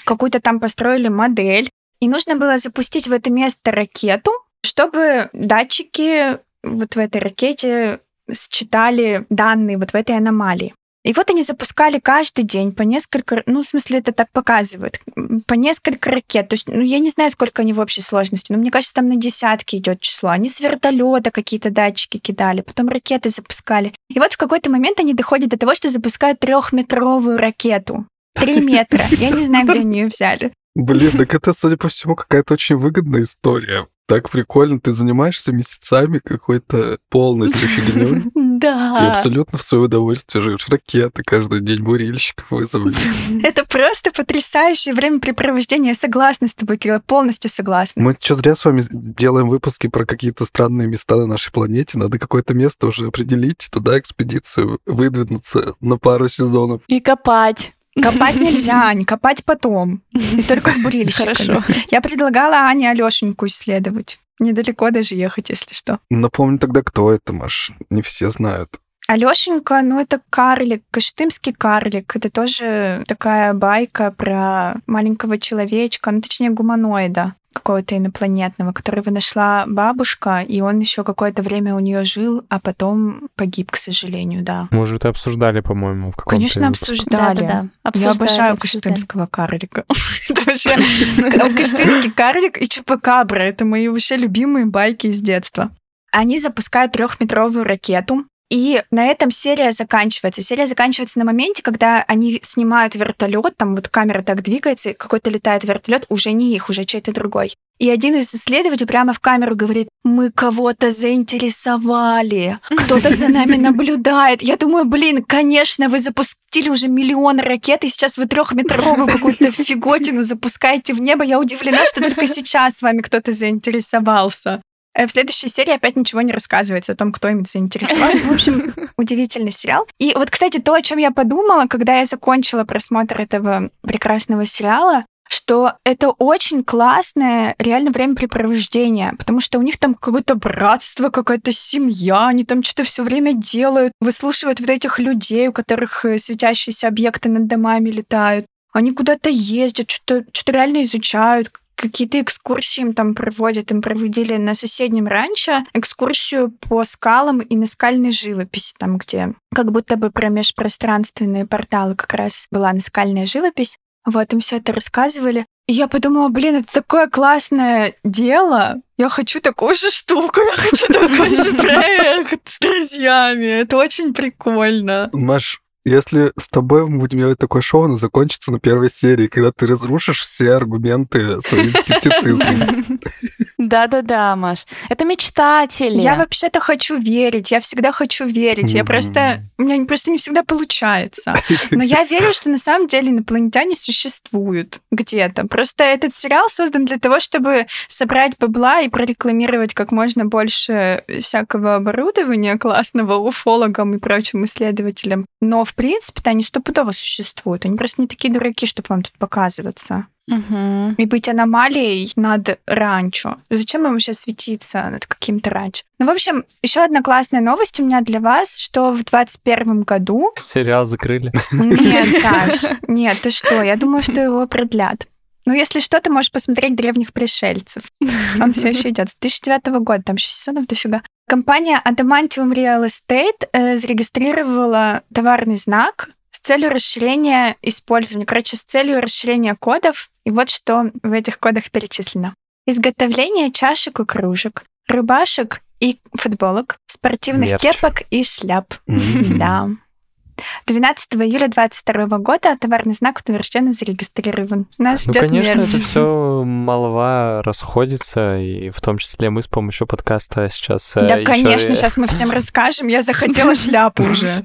Какую-то там построили модель. И нужно было запустить в это место ракету, чтобы датчики вот в этой ракете считали данные вот в этой аномалии. И вот они запускали каждый день по несколько, ну, в смысле, это так показывают, по несколько ракет. То есть, ну, я не знаю, сколько они в общей сложности, но мне кажется, там на десятки идет число. Они с вертолета какие-то датчики кидали, потом ракеты запускали. И вот в какой-то момент они доходят до того, что запускают трехметровую ракету. Три метра. Я не знаю, где они ее взяли. Блин, так это, судя по всему, какая-то очень выгодная история. Так прикольно, ты занимаешься месяцами какой-то полностью фигней. И Да. абсолютно в свое удовольствие живешь. Ракеты каждый день, бурильщиков вызвали. Это просто потрясающее времяпрепровождение. Я согласна с тобой, Кирилл, полностью согласна. Мы что, зря с вами делаем выпуски про какие-то странные места на нашей планете? Надо какое-то место уже определить, туда экспедицию выдвинуться на пару сезонов. И копать. Копать нельзя, не копать потом. И только с бурильщиками. Хорошо. Я предлагала Ане Алешеньку исследовать. Недалеко даже ехать, если что. Напомню тогда, кто это, Маш. Не все знают. Алешенька, ну это карлик, каштымский карлик. Это тоже такая байка про маленького человечка, ну точнее гуманоида какого-то инопланетного, которого нашла бабушка, и он еще какое-то время у нее жил, а потом погиб, к сожалению, да. Мы уже это обсуждали, по-моему, в каком-то Конечно, выпуске. обсуждали. Да-да-да. Я Обсуждали, обожаю обсуждали. каштымского карлика. Это вообще ну, каштымский карлик и чупакабра. Это мои вообще любимые байки из детства. Они запускают трехметровую ракету, и на этом серия заканчивается. Серия заканчивается на моменте, когда они снимают вертолет, там вот камера так двигается, какой-то летает вертолет, уже не их, уже чей-то другой. И один из исследователей прямо в камеру говорит, мы кого-то заинтересовали, кто-то за нами наблюдает. Я думаю, блин, конечно, вы запустили уже миллион ракет, и сейчас вы трехметровую какую-то фиготину запускаете в небо. Я удивлена, что только сейчас с вами кто-то заинтересовался. Э, В следующей серии опять ничего не рассказывается о том, кто им заинтересовался. В общем, удивительный сериал. И вот, кстати, то, о чем я подумала, когда я закончила просмотр этого прекрасного сериала, что это очень классное реально времяпрепровождение, потому что у них там какое-то братство, какая-то семья, они там что-то все время делают, выслушивают вот этих людей, у которых э, светящиеся объекты над домами летают. Они куда-то ездят, что-то что реально изучают, какие-то экскурсии им там проводят. Им проводили на соседнем ранчо экскурсию по скалам и на скальной живописи, там, где как будто бы про межпространственные порталы как раз была наскальная живопись. Вот, им все это рассказывали. И я подумала, блин, это такое классное дело. Я хочу такую же штуку, я хочу такой же проект с друзьями. Это очень прикольно. Маш, если с тобой мы будем делать такое шоу, оно закончится на первой серии, когда ты разрушишь все аргументы своим скептицизмом. Да-да-да, Маш. Это мечтатели. Я вообще-то хочу верить, я всегда хочу верить. Я просто... У меня просто не всегда получается. Но я верю, что на самом деле инопланетяне существуют где-то. Просто этот сериал создан для того, чтобы собрать бабла и прорекламировать как можно больше всякого оборудования классного уфологам и прочим исследователям. Но, в принципе-то, они стопудово существуют. Они просто не такие дураки, чтобы вам тут показываться Мгм. и быть аномалией над ранчо. Зачем ему сейчас светиться над каким-то ранчо? Ну, в общем, еще одна классная новость у меня для вас, что в 2021 году... Сериал закрыли. Нет, Саш, нет, ты что? Я думаю, что его продлят. Ну, если что, ты можешь посмотреть «Древних пришельцев». Он все еще идет. С 2009 года, там 6 сезонов дофига. Компания Adamantium Real Estate э, зарегистрировала товарный знак с целью расширения использования, короче, с целью расширения кодов. И вот что в этих кодах перечислено. Изготовление чашек и кружек, рубашек и футболок, спортивных Мерч. кепок и шляп. М. Да. 12 июля 2022 года товарный знак утвержден и зарегистрирован. Нас Ну, конечно, мерч. это все молва расходится, и в том числе мы с помощью подкаста сейчас... э, Да, ещё конечно, сейчас мы всем расскажем. Я захотела шляпу уже.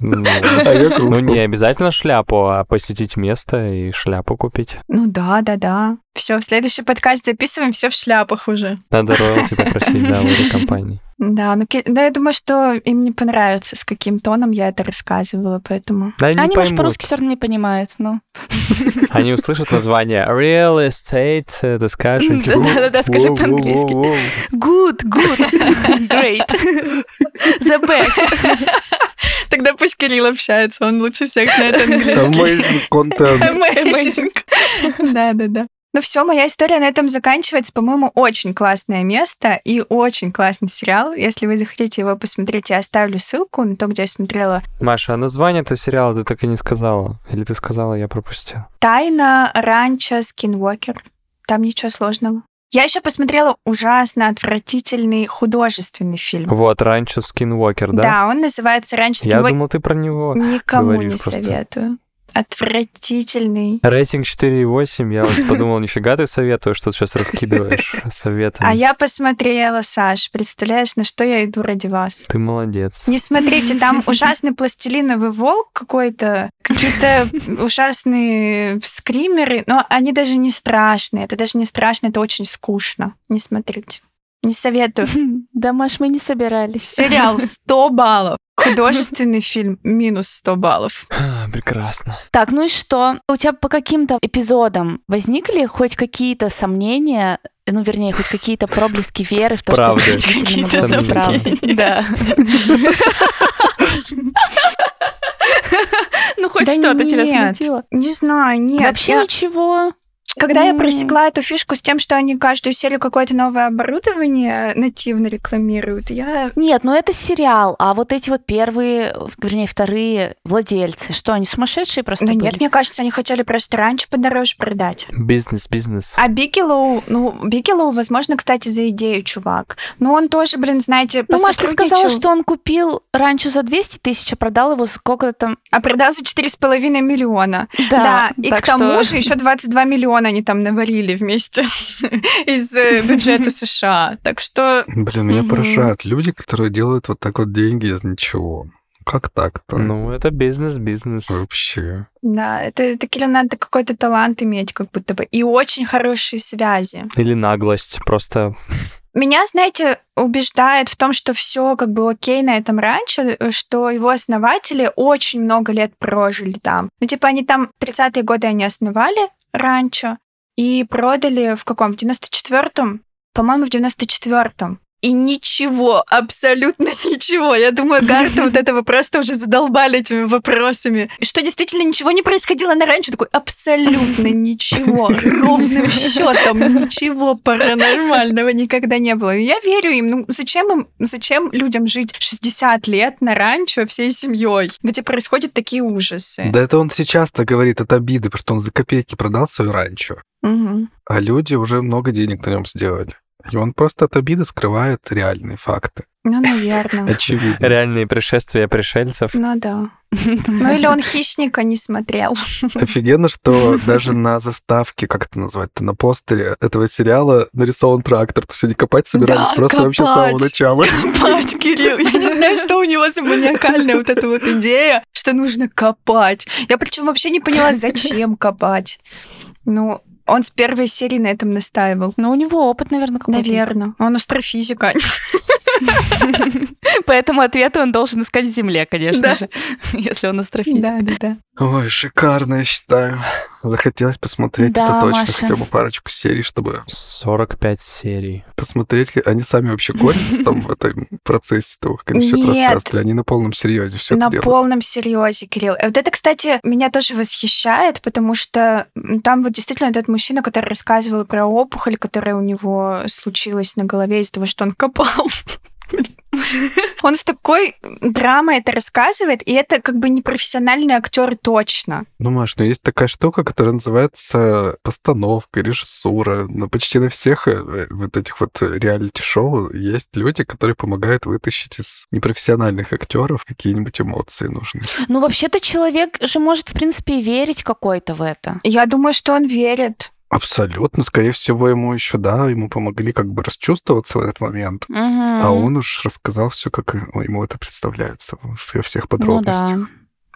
Ну, А. Ну, не обязательно шляпу, а посетить место и шляпу купить. Ну да, да, да. Все, в следующий подкаст записываем все в шляпах уже. Надо роялти попросить, да, в этой компании. Да, ну, да, я думаю, что им не понравится, с каким тоном я это рассказывала, поэтому... Да, они, не Они, может, по-русски все равно не понимают, ну. Они услышат название Real Estate Discussion. типа, Да-да-да, скажи по-английски. Good, good, great, the best. Тогда пусть Кирилл общается, он лучше всех знает английский. Amazing content. Amazing. Да-да-да. Ну все, моя история на этом заканчивается. По-моему, очень классное место и очень классный сериал. Если вы захотите его посмотреть, я оставлю ссылку на то, где я смотрела Маша, а название этого сериала ты так и не сказала? Или ты сказала, я пропустил? «Тайна ранчо Скинвокер». Там ничего сложного. Я еще посмотрела ужасно отвратительный художественный фильм. Вот, ранчо Скинвокер, да? Да, он называется «Ранчо Я Скинвокер». думал, ты про него Никому не просто. советую. Отвратительный. Рейтинг 4,8. Я вот подумал, нифига ты советуешь, что ты сейчас раскидываешь советы. А я посмотрела, Саш, представляешь, на что я иду ради вас? Ты молодец. Не смотрите, там ужасный пластилиновый волк какой-то, какие-то ужасные скримеры, но они даже не страшные. Это даже не страшно, это очень скучно. Не смотрите. Не советую. Да, Маш, мы не собирались. Сериал 100 баллов. Художественный фильм минус 100 баллов. А, Прекрасно. Так, ну и что? У тебя по каким-то эпизодам возникли хоть какие-то сомнения, ну, вернее, хоть какие-то проблески веры в то, Правда. что это действительно могло быть Сомнения. правдой? Да. Ну, хоть что-то тебя нет. смутило? Не знаю, нет. Вообще ничего. Когда я просекла эту фишку с тем, что они каждую серию какое-то новое оборудование нативно рекламируют, я... Нет, ну это сериал, а вот эти вот первые, вернее, вторые владельцы, что, они сумасшедшие просто Да были? нет, мне кажется, они хотели просто раньше подороже продать. Бизнес, бизнес. А Бигелоу, ну, Бигелоу, возможно, кстати, за идею, чувак. Но он тоже, блин, знаете, Ну, Маш, ты сказала, что он купил ранчо за 200 тысяч, а продал его за сколько-то там... А продал за 4,5 миллиона. Да, и так к тому что- же еще 22 миллиона они там наварили вместе из э, бюджета США. Так что Блин, меня поражают люди, которые делают вот так вот деньги из ничего. Как так-то? Ну, это бизнес, бизнес. Вообще. Да, это, это Кирилл, надо какой-то талант иметь, как будто бы. И очень хорошие связи. Или наглость. Просто Меня, знаете, убеждает в том, что все как бы окей на этом ранчо, э, что его основатели очень много лет прожили там. Ну, типа, они там 30-е годы они основали ранчо и продали в каком? В 94-м? По-моему, в 94-м. И ничего, абсолютно ничего. Я думаю, Гарта вот этого просто уже задолбали этими вопросами. И что действительно ничего не происходило на ранчо? Такой, абсолютно ничего. Ровным счетом ничего паранормального никогда не было. Я верю им. Ну, зачем им, зачем людям жить 60 лет на ранчо всей семьей, где происходят такие ужасы? Да это он сейчас-то говорит от обиды, потому что он за копейки продал свое ранчо, Мгм. а люди уже много денег на нем сделали. И он просто от обиды скрывает реальные факты. Ну, наверное. Очевидно. реальные пришествия пришельцев. Ну да. Ну или он хищника не смотрел. Офигенно, что даже на заставке, как это назвать-то, на постере этого сериала нарисован трактор. То есть они копать собирались Да, просто вообще с копать. самого начала. Копать, Кирилл. Я не знаю, что у него за маниакальная вот эта вот идея, что нужно копать. Я причем вообще не поняла, зачем копать. Ну, он с первой серии на этом настаивал. Ну, у него опыт, наверное, какой-то. Наверное. Он астрофизика. Поэтому ответы он должен искать в земле, конечно же, если он астрофизик. Да, да, да. Ой, шикарно, я считаю. Захотелось посмотреть Да, это точно, Маша. хотя бы парочку серий, чтобы 45 серий. посмотреть, они сами вообще корятся там в этом процессе того, как они все это или Они на полном серьезе все на полном серьезе, Кирилл. И вот это, кстати, меня тоже восхищает, потому что там вот действительно этот мужчина, который рассказывал про опухоль, которая у него случилась на голове из-за того, что он копал. Он с такой драмой это рассказывает, и это как бы не профессиональный актер точно. Ну, Маш, ну есть такая штука, которая называется постановка, режиссура. Но почти на всех э, вот этих вот реалити-шоу есть люди, которые помогают вытащить из непрофессиональных актеров какие-нибудь эмоции нужные. Ну, вообще-то человек же может, в принципе, и верить какой-то в это. Я думаю, что он верит. Абсолютно. Скорее всего, ему еще, да, ему помогли как бы расчувствоваться в этот момент. А он уж рассказал все, как ему это представляется во всех Ну подробностях. да.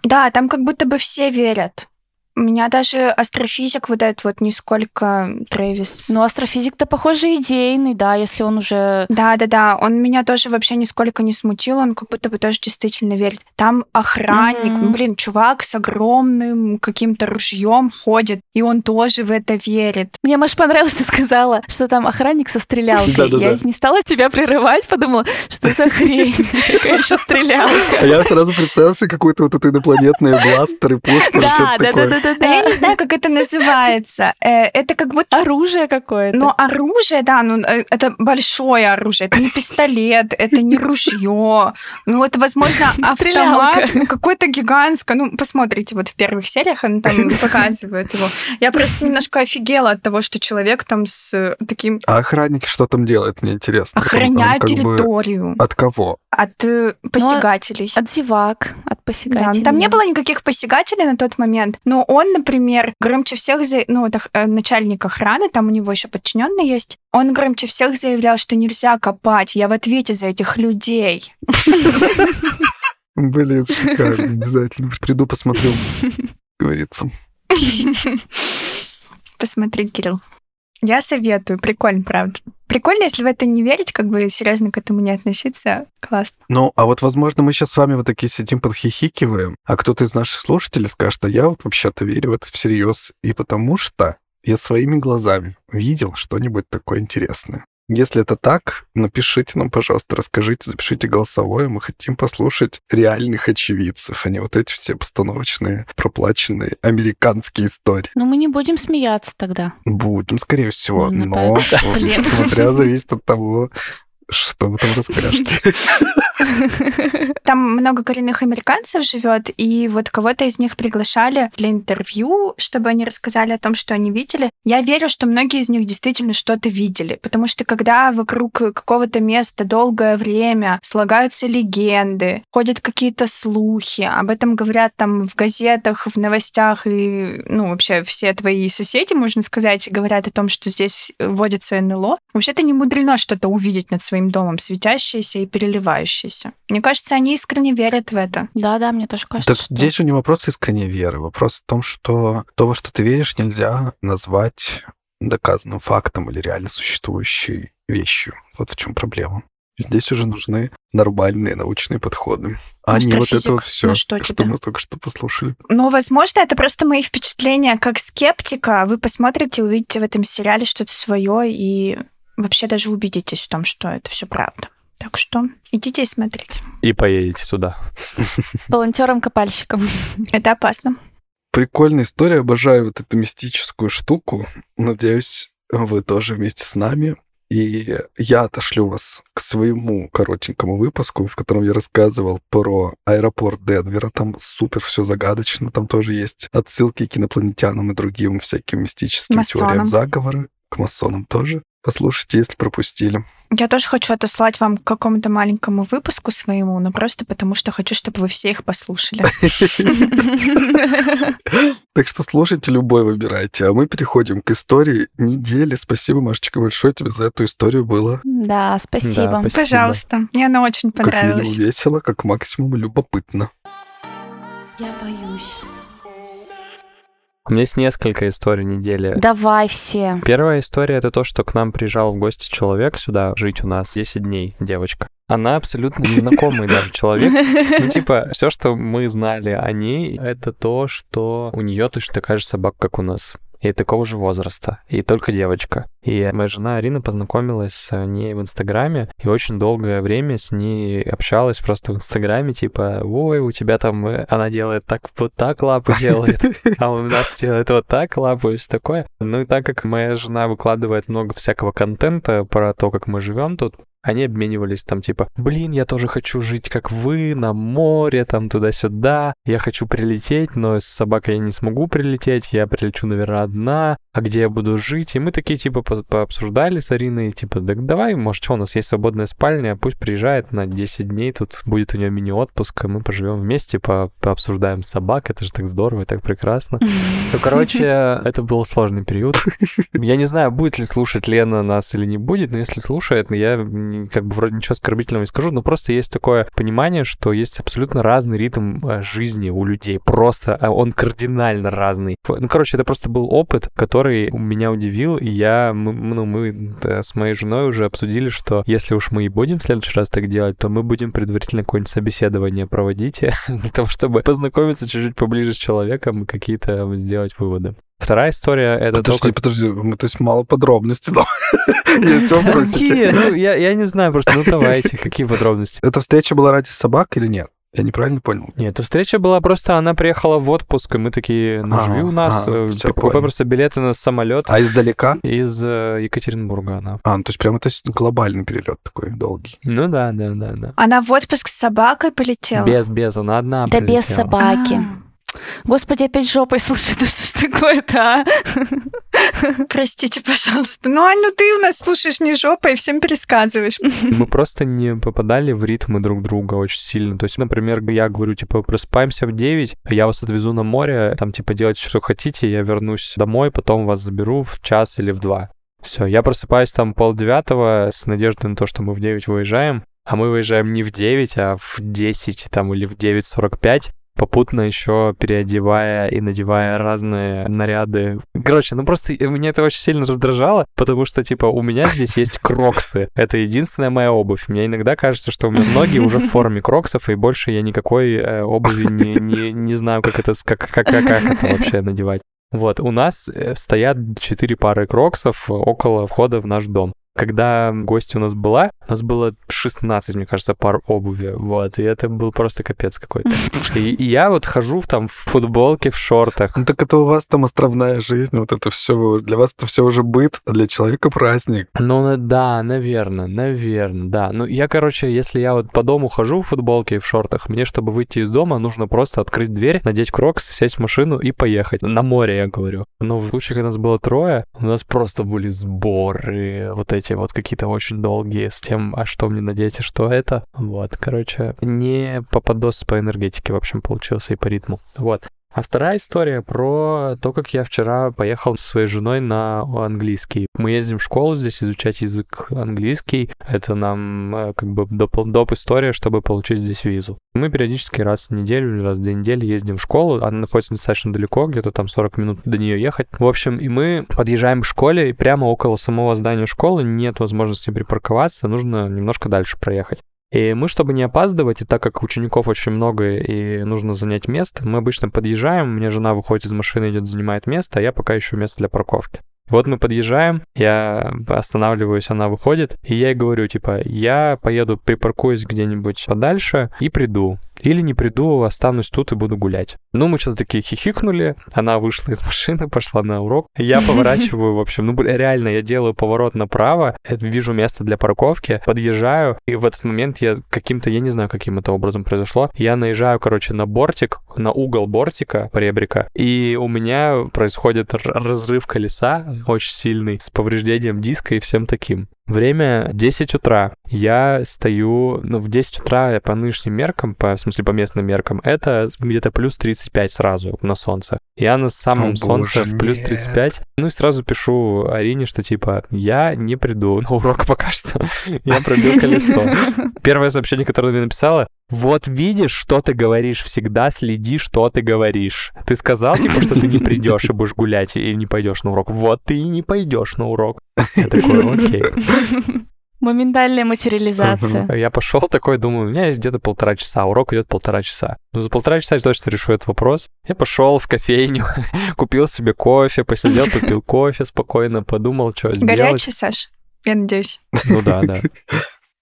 Да, там как будто бы все верят. Меня даже астрофизик вот этот вот нисколько Трэвис. Ну, астрофизик-то, похоже, идейный, да, если он уже... Да-да-да, он меня тоже вообще нисколько не смутил, он как будто бы тоже действительно верит. Там охранник, ну, блин, чувак с огромным каким-то ружьем ходит, и он тоже в это верит. Мне, Маш, понравилось, что ты сказала, что там охранник со стрелялкой. Я не стала тебя прерывать, подумала, что за хрень, какая еще стрелялка. А я сразу представил себе какой-то вот это инопланетные бластеры, пушки, Да, что-то да, да, такое. Да, да, А я не знаю, как это называется. Э, Это как будто Оружие какое-то. Ну, оружие, да, ну, э, это большое оружие. Это не пистолет, это не ружье. Ну, это, возможно, автомат, ну, какой-то гигантское. Ну, посмотрите, вот в первых сериях он там показывает его. Я просто немножко офигела от того, что человек там с э, таким А охранники что там делают, мне интересно. Там бы территорию От кого? от э, посягателей. От зевак, от посягателей. ну, там не было никаких посягателей на тот момент, но он, например, громче всех, за... ну, ох- э, начальник охраны, там у него еще подчиненный есть, он громче всех заявлял, что нельзя копать, я в ответе за этих людей. Блин, шикарно. Обязательно приду, посмотрю. Говорится. Посмотри, Кирилл. Я советую, прикольно, правда. Прикольно, если в это не верить, как бы серьезно к этому не относиться. Классно. Ну, а вот, возможно, мы сейчас с вами вот такие сидим, подхихикиваем, а кто-то из наших слушателей скажет, а я вот вообще-то верю в это всерьез, и потому что я своими глазами видел что-нибудь такое интересное. Если это так, напишите нам, пожалуйста, расскажите, запишите голосовое. Мы хотим послушать реальных очевидцев, а не вот эти все постановочные, проплаченные американские истории. Ну, мы не будем смеяться тогда. Будем, скорее всего, Ну, но смотря зависит от того, что вы там расскажете. Там много коренных американцев живет, и вот кого-то из них приглашали для интервью, чтобы они рассказали о том, что они видели. Я верю, что многие из них действительно что-то видели, потому что когда вокруг какого-то места долгое время слагаются легенды, ходят какие-то слухи, об этом говорят там в газетах, в новостях, и, ну, вообще все твои соседи, можно сказать, говорят о том, что здесь водится НЛО. Вообще-то не мудрено что-то увидеть над своим домом, светящееся и переливающееся. Мне кажется, они искренне верят в это. Да-да, мне тоже кажется, Так что... здесь же не вопрос искренней веры. Вопрос в том, что то, во что ты веришь, нельзя назвать доказанным фактом или реально существующей вещью. Вот в чем проблема. Здесь уже нужны нормальные научные подходы. А не вот это вот все, ну что что тебе? мы только что послушали. Но, возможно, это просто мои впечатления как скептика. Вы посмотрите, увидите в этом сериале что-то свое и вообще даже убедитесь в том, что это все правда. Так что идите и смотрите. И поедете туда. Волонтером-копальщиком. Это опасно. Прикольная история, обожаю вот эту мистическую штуку. Надеюсь, вы тоже вместе с нами. И я отошлю вас к своему коротенькому выпуску, в котором я рассказывал про аэропорт Денвера. Там супер все загадочно. Там тоже есть отсылки к инопланетянам и другим всяким мистическим Масонам. теориям заговора. К масонам тоже. Послушайте, если пропустили. Я тоже хочу отослать вам к какому-то маленькому выпуску своему, но просто потому что хочу, чтобы вы все их послушали. Так что слушайте любой, выбирайте. А мы переходим к истории недели. Спасибо, Машечка, большое тебе за эту историю было Да, спасибо. Пожалуйста. Мне она очень как минимум понравилась. весело, как максимум любопытно. Я боюсь. У меня есть несколько историй недели. Давай все. Первая история — это то, что к нам приезжал в гости человек сюда жить у нас 10 дней, девочка. Она абсолютно незнакомый даже человек. Ну, типа, все, что мы знали о ней, это то, что у нее точно такая же собака, как у нас. И такого же возраста. И только девочка. И моя жена Арина познакомилась с ней в Инстаграме и очень долгое время с ней общалась просто в Инстаграме, типа, ой, у тебя там... э, Она делает так, вот так лапу делает, а у нас делает вот так лапу и все такое. Ну и так как моя жена выкладывает много всякого контента про то, как мы живем тут, они обменивались там типа, блин, я тоже хочу жить как вы, на море, там туда-сюда, я хочу прилететь, но с собакой я не смогу прилететь, я прилечу, наверное, одна, а где я буду жить? И мы такие типа по- пообсуждали с Ариной, типа, так давай, может, что, у нас есть свободная спальня, пусть приезжает на 10 дней, тут будет у нее мини-отпуск, и мы поживем вместе, по пообсуждаем собак, это же так здорово и так прекрасно. Ну, короче, это был сложный период. Я не знаю, будет ли слушать Лена нас или не будет, но если слушает, я как бы вроде ничего оскорбительного не скажу, но просто есть такое понимание, что есть абсолютно разный ритм э, жизни у людей. Просто а он кардинально разный. Ну, короче, это просто был опыт, который меня удивил, и я, ну, мы да, с моей женой уже обсудили, что если уж мы и будем в следующий раз так делать, то мы будем предварительно какое-нибудь собеседование проводить для того, чтобы познакомиться чуть-чуть поближе с человеком и какие-то сделать выводы. Вторая история — это Подожди, то, как... подожди, мы, то есть мало подробностей, но есть вопросики. Какие? Ну, я, я не знаю просто, ну давайте, какие подробности? Эта встреча была ради собак или нет? Я неправильно понял. Нет, эта встреча была просто, она приехала в отпуск, и мы такие, ну, А, живи у нас, а, э, всё, покупай просто билеты на самолет А издалека? из э, Екатеринбурга она. А, ну, то есть прямо то есть глобальный перелет такой долгий. Ну да, да, да, да. Она в отпуск с собакой полетела. Без, без, она одна Да без собаки. А, Господи, опять жопой, слушай, да что ж такое-то, а? Простите, пожалуйста. Ну, Ань, ну ты у нас слушаешь не жопой и всем пересказываешь. Мы просто не попадали в ритмы друг друга очень сильно. То есть, например, я говорю, типа, просыпаемся в 9, я вас отвезу на море, там, типа, делайте, что хотите, я вернусь домой, потом вас заберу в час или в два. Все, я просыпаюсь там полдевятого с надеждой на то, что мы в 9 выезжаем, а мы выезжаем не в 9, а в 10 там или в 9.45, попутно еще переодевая и надевая разные наряды. Короче, ну просто меня это очень сильно раздражало, потому что, типа, у меня здесь есть кроксы. Это единственная моя обувь. Мне иногда кажется, что у меня ноги уже в форме кроксов, и больше я никакой э, обуви не, не, не знаю, как это, как, как, как, как это вообще надевать. Вот, у нас э, стоят четыре пары кроксов около входа в наш дом. Когда гости у нас была, у нас было 16, мне кажется, пар обуви, вот, и это был просто капец какой-то. И, и я вот хожу там в футболке, в шортах. Ну так это у вас там островная жизнь, вот это все, для вас это все уже быт, а для человека праздник. Ну, да, наверное, наверное, да. Ну, я, короче, если я вот по дому хожу в футболке и в шортах, мне, чтобы выйти из дома, нужно просто открыть дверь, надеть крокс, сесть в машину и поехать. На море, я говорю. Но в случае, когда нас было трое, у нас просто были сборы, вот эти вот какие-то очень долгие с тем, а что мне надеть, и что это. Вот, короче, не попадос по энергетике, в общем, получился и по ритму. Вот. А вторая история про то, как я вчера поехал со своей женой на английский. Мы ездим в школу здесь изучать язык английский. Это нам э, как бы доп, доп история, чтобы получить здесь визу. Мы периодически раз в неделю или раз в две недели ездим в школу. Она находится достаточно далеко, где-то там 40 минут до нее ехать. В общем, и мы подъезжаем к школе, и прямо около самого здания школы нет возможности припарковаться, нужно немножко дальше проехать. И мы, чтобы не опаздывать, и так как учеников очень много и нужно занять место, мы обычно подъезжаем, мне жена выходит из машины, идет, занимает место, а я пока ищу место для парковки. Вот мы подъезжаем, я останавливаюсь, она выходит, и я ей говорю, типа, я поеду, припаркуюсь где-нибудь подальше и приду. Или не приду, останусь тут и буду гулять. Ну, мы что-то такие хихикнули, она вышла из машины, пошла на урок. Я поворачиваю, в общем, ну, реально, я делаю поворот направо, э, вижу место для парковки, подъезжаю, и в этот момент я каким-то, я не знаю, каким это образом произошло, я наезжаю, короче, на бортик, на угол бортика, поребрика, и у меня происходит разрыв колеса очень сильный, с повреждением диска и всем таким. Время 10 утра. Я стою, ну, в 10 утра по нынешним меркам, по, в смысле, по местным меркам, это где-то плюс 35 сразу на солнце. Я на самом О, солнце боже, в плюс нет. 35. Ну и сразу пишу Арине, что типа, я не приду на урок пока что. Я пробил колесо. Первое сообщение, которое она мне написала, вот видишь, что ты говоришь, всегда следи, что ты говоришь. Ты сказал, типа, что ты не придешь и будешь гулять и не пойдешь на урок. Вот ты и не пойдешь на урок. Я такой, окей. Моментальная материализация. Я пошел такой, думаю, у меня есть где-то полтора часа, урок идет полтора часа. Ну, за полтора часа я точно решу этот вопрос. Я пошел в кофейню, купил себе кофе, посидел, попил кофе спокойно, подумал, что сделать. Горячий, Саш? Я надеюсь. Ну да, да.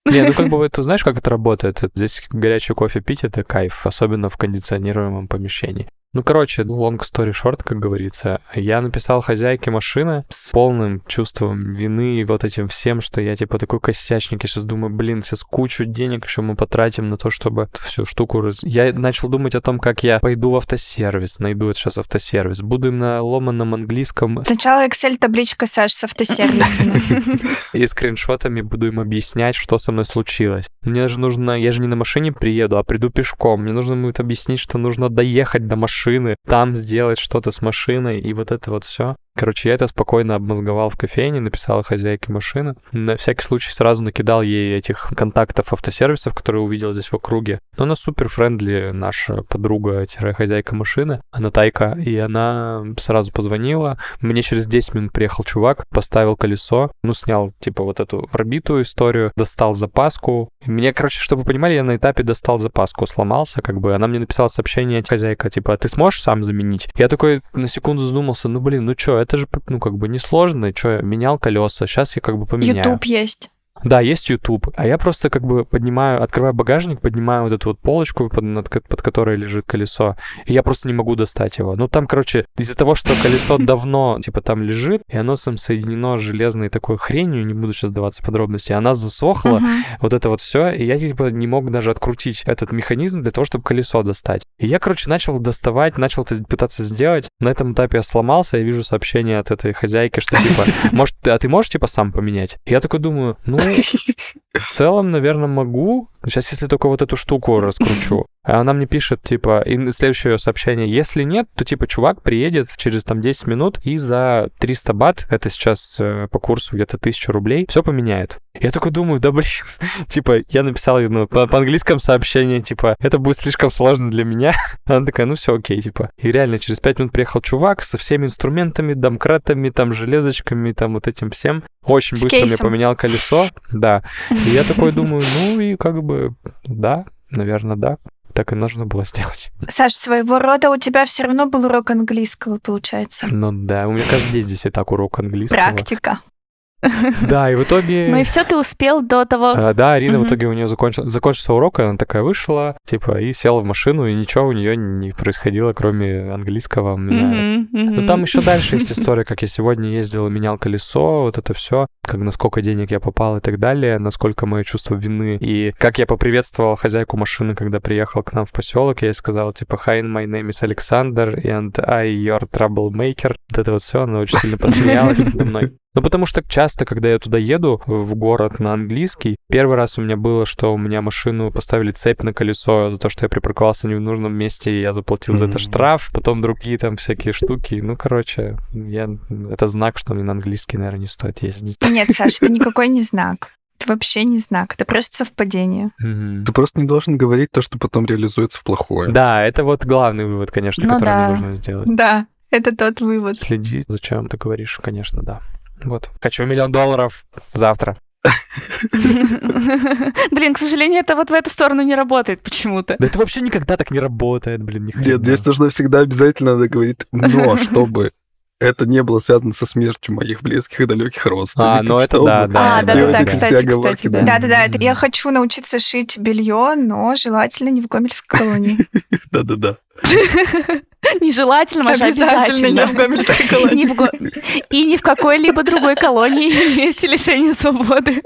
Не, ну как бы, ты знаешь, как это работает? Здесь горячий кофе пить — это кайф, особенно в кондиционируемом помещении. Ну, короче, long story short, как говорится. Я написал хозяйке машины с полным чувством вины и вот этим всем, что я типа такой косячник. Я сейчас думаю, блин, сейчас кучу денег еще мы потратим на то, чтобы всю штуку... Раз... Я начал думать о том, как я пойду в автосервис, найду сейчас автосервис, буду им на ломаном английском Сначала Excel-табличка, Саш, с автосервисами. и скриншотами буду им объяснять, что со мной случилось. Мне же нужно, я же не на машине приеду, а приду пешком. Мне нужно будет объяснить, что нужно доехать до машины, машины, там сделать что-то с машиной, и вот это вот все. Короче, я это спокойно обмозговал в кофейне, написал хозяйке машины. На всякий случай сразу накидал ей этих контактов автосервисов, которые увидел здесь в округе. Но она супер friendly, наша подруга-хозяйка машины, она тайка, и она сразу позвонила. Мне через 10 минут приехал чувак, поставил колесо, ну, снял, типа, вот эту пробитую историю, достал запаску. Мне, короче, чтобы вы понимали, я на этапе достал запаску, сломался, как бы. Она мне написала сообщение, хозяйка, типа, «А ты сможешь сам заменить? Я такой на секунду задумался, ну, блин, ну чё, это же, ну, как бы несложно, что, менял колеса, сейчас я как бы поменяю. YouTube есть. Да, есть YouTube. А я просто как бы поднимаю, открываю багажник, поднимаю вот эту вот полочку, под, над, под которой лежит колесо, и я просто не могу достать его. Ну, там, короче, из-за того, что колесо давно, типа, там лежит, и оно там соединено с железной такой хренью, не буду сейчас даваться подробности, она засохла, вот это вот все, и я, типа, не мог даже открутить этот механизм для того, чтобы колесо достать. И я, короче, начал доставать, начал это пытаться сделать. На этом этапе я сломался, я вижу сообщение от этой хозяйки, что, типа, может, а ты можешь, типа, сам поменять? Я такой думаю, ну, в целом, наверное, могу. Сейчас, если только вот эту штуку раскручу. А она мне пишет, типа, и следующее сообщение, если нет, то, типа, чувак приедет через, там, 10 минут и за 300 бат, это сейчас э, по курсу где-то 1000 рублей, все поменяет. Я такой думаю, да, блин, типа, я написал ну, по, по английскому сообщение, типа, это будет слишком сложно для меня. Она такая, ну все окей, типа. И реально, через 5 минут приехал чувак со всеми инструментами, домкратами, там, железочками, там, вот этим всем. Очень быстро мне поменял колесо, да. И я такой думаю, ну и как бы, да, наверное, да так и нужно было сделать. Саш, своего рода у тебя все равно был урок английского, получается. Ну да, у меня каждый день здесь и так урок английского. Практика. Да, и в итоге... Ну и все, ты успел до того... А, да, Арина в итоге у нее закончил... закончился урок, и она такая вышла, типа, и села в машину, и ничего у нее не происходило, кроме английского. Но ну, там еще дальше есть история, как я сегодня ездил менял колесо, вот это все, как на сколько денег я попал и так далее, насколько мое чувство вины, и как я поприветствовал хозяйку машины, когда приехал к нам в поселок, я ей сказал, типа, hi, my name is Alexander, and I your troublemaker. Вот это вот все, она очень сильно посмеялась надо мной. Ну, потому что часто, когда я туда еду, в город на английский, первый раз у меня было, что у меня машину поставили цепь на колесо за то, что я припарковался не в нужном месте, и я заплатил mm-hmm. за это штраф, потом другие там всякие штуки. Ну, короче, я... это знак, что мне на английский, наверное, не стоит ездить. Нет, Саша, это никакой не знак. Это вообще не знак, это просто совпадение. Ты просто не должен говорить то, что потом реализуется в плохое. Да, это вот главный вывод, конечно, ну, который да. мне нужно сделать. Да, это тот вывод. Следи, зачем ты говоришь, конечно, да. Вот. Хочу миллион долларов завтра. Блин, к сожалению, это вот в эту сторону не работает почему-то. Да это вообще никогда так не работает, блин, ни Нет, здесь нужно всегда обязательно надо говорить, но чтобы это не было связано со смертью моих близких и далеких родственников. А, ну это да, да. А, да, да, да, кстати, кстати, да. Да, да, да, это я хочу научиться шить белье, но желательно не в Гомельской колонии. Да, да, да. Нежелательно, Маша, обязательно. не в колонии. И ни в какой-либо другой колонии есть лишение свободы.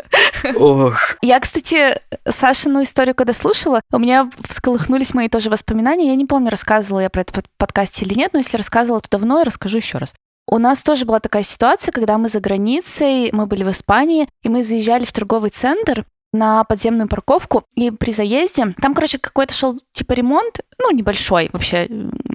Ох. Я, кстати, Сашину историю, когда слушала, у меня всколыхнулись мои тоже воспоминания. Я не помню, рассказывала я про это в подкасте или нет, но если рассказывала, то давно, я расскажу еще раз. У нас тоже была такая ситуация, когда мы за границей, мы были в Испании, и мы заезжали в торговый центр, на подземную парковку, и при заезде там, короче, какой-то шел типа ремонт, ну, небольшой вообще,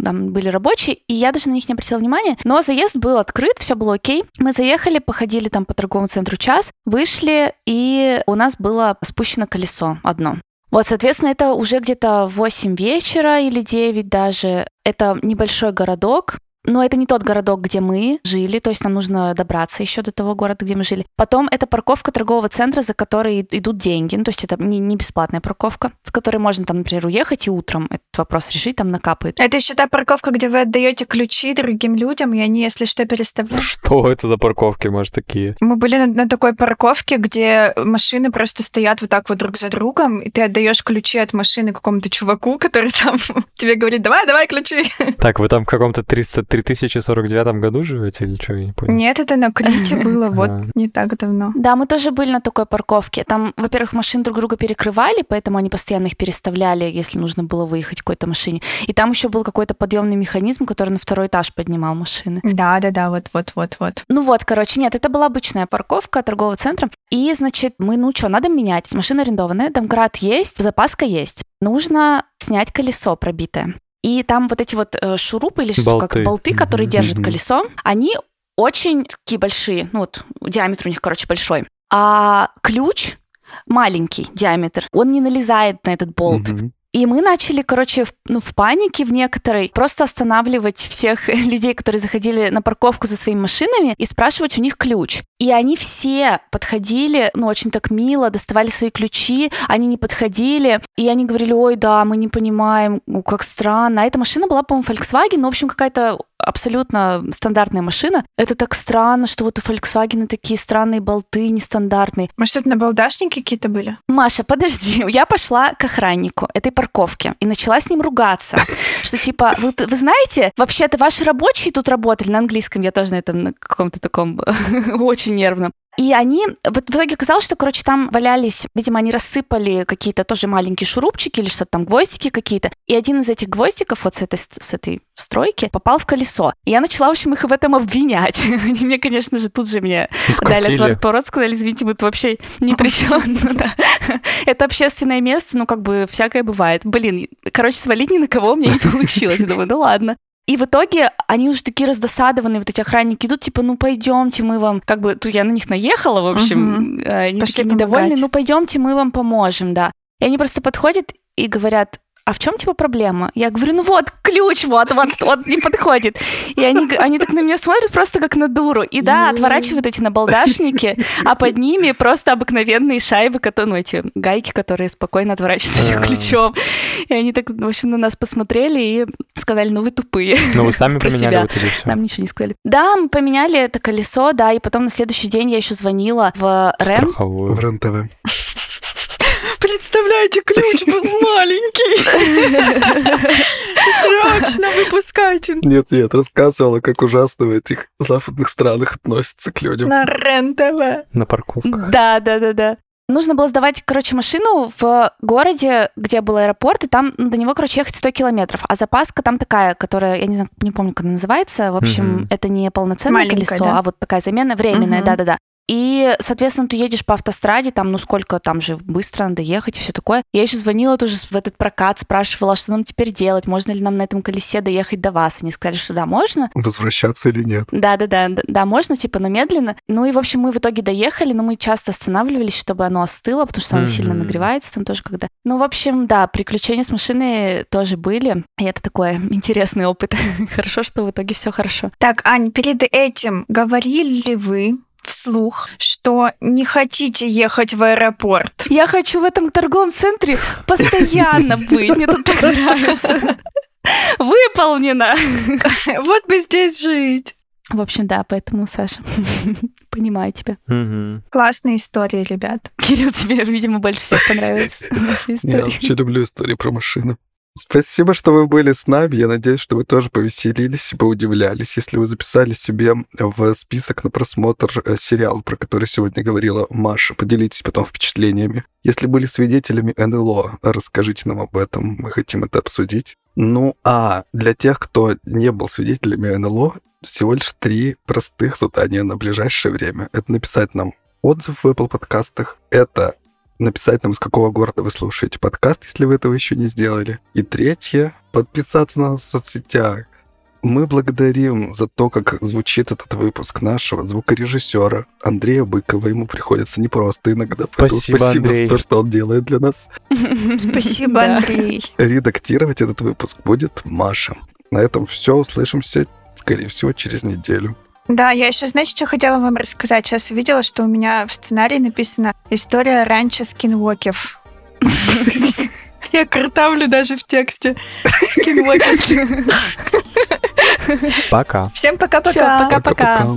там были рабочие, и я даже на них не обратила внимания, но заезд был открыт, все было окей. Мы заехали, походили там по торговому центру час, вышли, и у нас было спущено колесо одно. Вот, соответственно, это уже где-то 8 вечера или 9 даже. Это небольшой городок, но это не тот городок, где мы жили, то есть нам нужно добраться еще до того города, где мы жили. Потом это парковка торгового центра, за которой идут деньги, ну, то есть это не, не бесплатная парковка, с которой можно там, например, уехать и утром этот вопрос решить, там накапает. Это еще та парковка, где вы отдаете ключи другим людям, и они, если что, переставляют. Что это за парковки, может, такие? Мы были на, на такой парковке, где машины просто стоят вот так вот друг за другом, и ты отдаешь ключи от машины какому-то чуваку, который там тебе говорит, давай, давай ключи. Так, вы там в каком-то 300 3049 году живете или что, я не понял? Нет, это на Крите было вот не так давно. Да, мы тоже были на такой парковке. Там, во-первых, машины друг друга перекрывали, поэтому они постоянно их переставляли, если нужно было выехать какой-то машине. И там еще был какой-то подъемный механизм, который на второй этаж поднимал машины. Да, да, да, вот, вот, вот, вот. Ну вот, короче, нет, это была обычная парковка торгового центра. И, значит, мы, ну что, надо менять. Машина арендованная, домкрат есть, запаска есть. Нужно снять колесо пробитое. И там вот эти вот э, шурупы или что, Болты. как болты, которые Мгм. держат колесо, они очень такие большие, ну вот диаметр у них, короче, большой. А ключ маленький диаметр, он не налезает на этот болт. Мгм. И мы начали, короче, в, ну, в панике в некоторой просто останавливать всех людей, которые заходили на парковку за своими машинами, и спрашивать у них ключ. И они все подходили, ну, очень так мило, доставали свои ключи, они не подходили, и они говорили, ой, да, мы не понимаем, ну, как странно. А эта машина была, по-моему, Volkswagen, ну, в общем, какая-то абсолютно стандартная машина. Это так странно, что вот у Volkswagen такие странные болты, нестандартные. Может, это набалдашники какие-то были? Маша, подожди, я пошла к охраннику этой парковки и начала с ним ругаться, что типа, вы, вы знаете, вообще-то ваши рабочие тут работали на английском, я тоже на этом на каком-то таком очень нервном. И они, вот в итоге оказалось, что, короче, там валялись, видимо, они рассыпали какие-то тоже маленькие шурупчики или что-то там, гвоздики какие-то. И один из этих гвоздиков вот с этой, с этой стройки попал в колесо. И я начала, в общем, их в этом обвинять. Они мне, конечно же, тут же мне дали Скрутили. отворот, сказали, извините, мы тут вообще ни при чем. Ну. Это общественное место, ну как бы всякое бывает. Блин, короче, свалить ни на кого у меня не получилось. Я думаю, ну ладно. И в итоге они уже такие раздосадованные, вот эти охранники идут, типа, ну пойдемте, мы вам, как бы, тут я на них наехала, в общем, э, они Пошли такие недовольные, ну пойдемте, мы вам поможем, да. И они просто подходят и говорят, а в чем типа проблема? Я говорю, ну вот, ключ, вот, вот, вот не подходит. И они, они так на меня смотрят просто как на дуру. И да, отворачивают эти набалдашники, а под ними просто обыкновенные шайбы, которые, ну, эти гайки, которые спокойно отворачиваются этим ключом. И они так, в общем, на нас посмотрели и сказали, ну вы тупые. Ну, вы сами Про поменяли себя. вот эти все. Нам ничего не сказали. Да, мы поменяли это колесо, да, и потом на следующий день я еще звонила в РЭМ. В РЕН-ТВ. Представляете, ключ был маленький. Срочно выпускайте. Нет, нет, рассказывала, как ужасно в этих западных странах относятся к людям. На РЕН-ТВ. На парковках. Да, да, да, да. Нужно было сдавать, короче, машину в городе, где был аэропорт, и там до него, короче, ехать 100 километров. А запаска там такая, которая, я не знаю, не помню, как она называется. В общем, Мгм. это не полноценное Маленькая, колесо, да? а вот такая замена временная, Мгм. да-да-да. И, соответственно, ты едешь по автостраде, там, ну сколько там же быстро надо ехать и все такое. Я еще звонила тоже в этот прокат, спрашивала, что нам теперь делать, можно ли нам на этом колесе доехать до вас. Они сказали, что да, можно. Возвращаться или нет? Да, да, да, да, да, можно, типа, но медленно. Ну и, в общем, мы в итоге доехали, но мы часто останавливались, чтобы оно остыло, потому что оно сильно Мгм. нагревается там тоже когда. Ну, в общем, да, приключения с машиной тоже были. И это такой интересный опыт. Хорошо, что в итоге все хорошо. Так, Ань, перед этим говорили ли вы вслух, что не хотите ехать в аэропорт? Я хочу в этом торговом центре постоянно быть. Мне тут так нравится. Выполнено. Вот бы здесь жить. В общем, да, поэтому, Саша, понимаю тебя. Мгм. Классная история, ребят. Кирилл, тебе, видимо, больше всех понравилась наша Я вообще люблю истории про машины. Спасибо, что вы были с нами. Я надеюсь, что вы тоже повеселились и поудивлялись. Если вы записали себе в список на просмотр э, сериал, про который сегодня говорила Маша, поделитесь потом впечатлениями. Если были свидетелями НЛО, расскажите нам об этом. Мы хотим это обсудить. Ну, а для тех, кто не был свидетелями НЛО, всего лишь три простых задания на ближайшее время. Это написать нам отзыв в Apple подкастах, это написать нам, из какого города вы слушаете подкаст, если вы этого еще не сделали. И третье, подписаться на нас в соцсетях. Мы благодарим за то, как звучит этот выпуск нашего звукорежиссера Андрея Быкова. Ему приходится непросто иногда. Спасибо, спасибо Андрей. за то, что он делает для нас. Спасибо. Андрей. Редактировать этот выпуск будет Маша. На этом все. Услышимся, скорее всего, через неделю. Да, я еще, знаете, что хотела вам рассказать? Сейчас увидела, что у меня в сценарии написано «История ранчо скинвокев». Я картавлю даже в тексте. Скинвокев. Пока. Всем пока-пока. Пока-пока.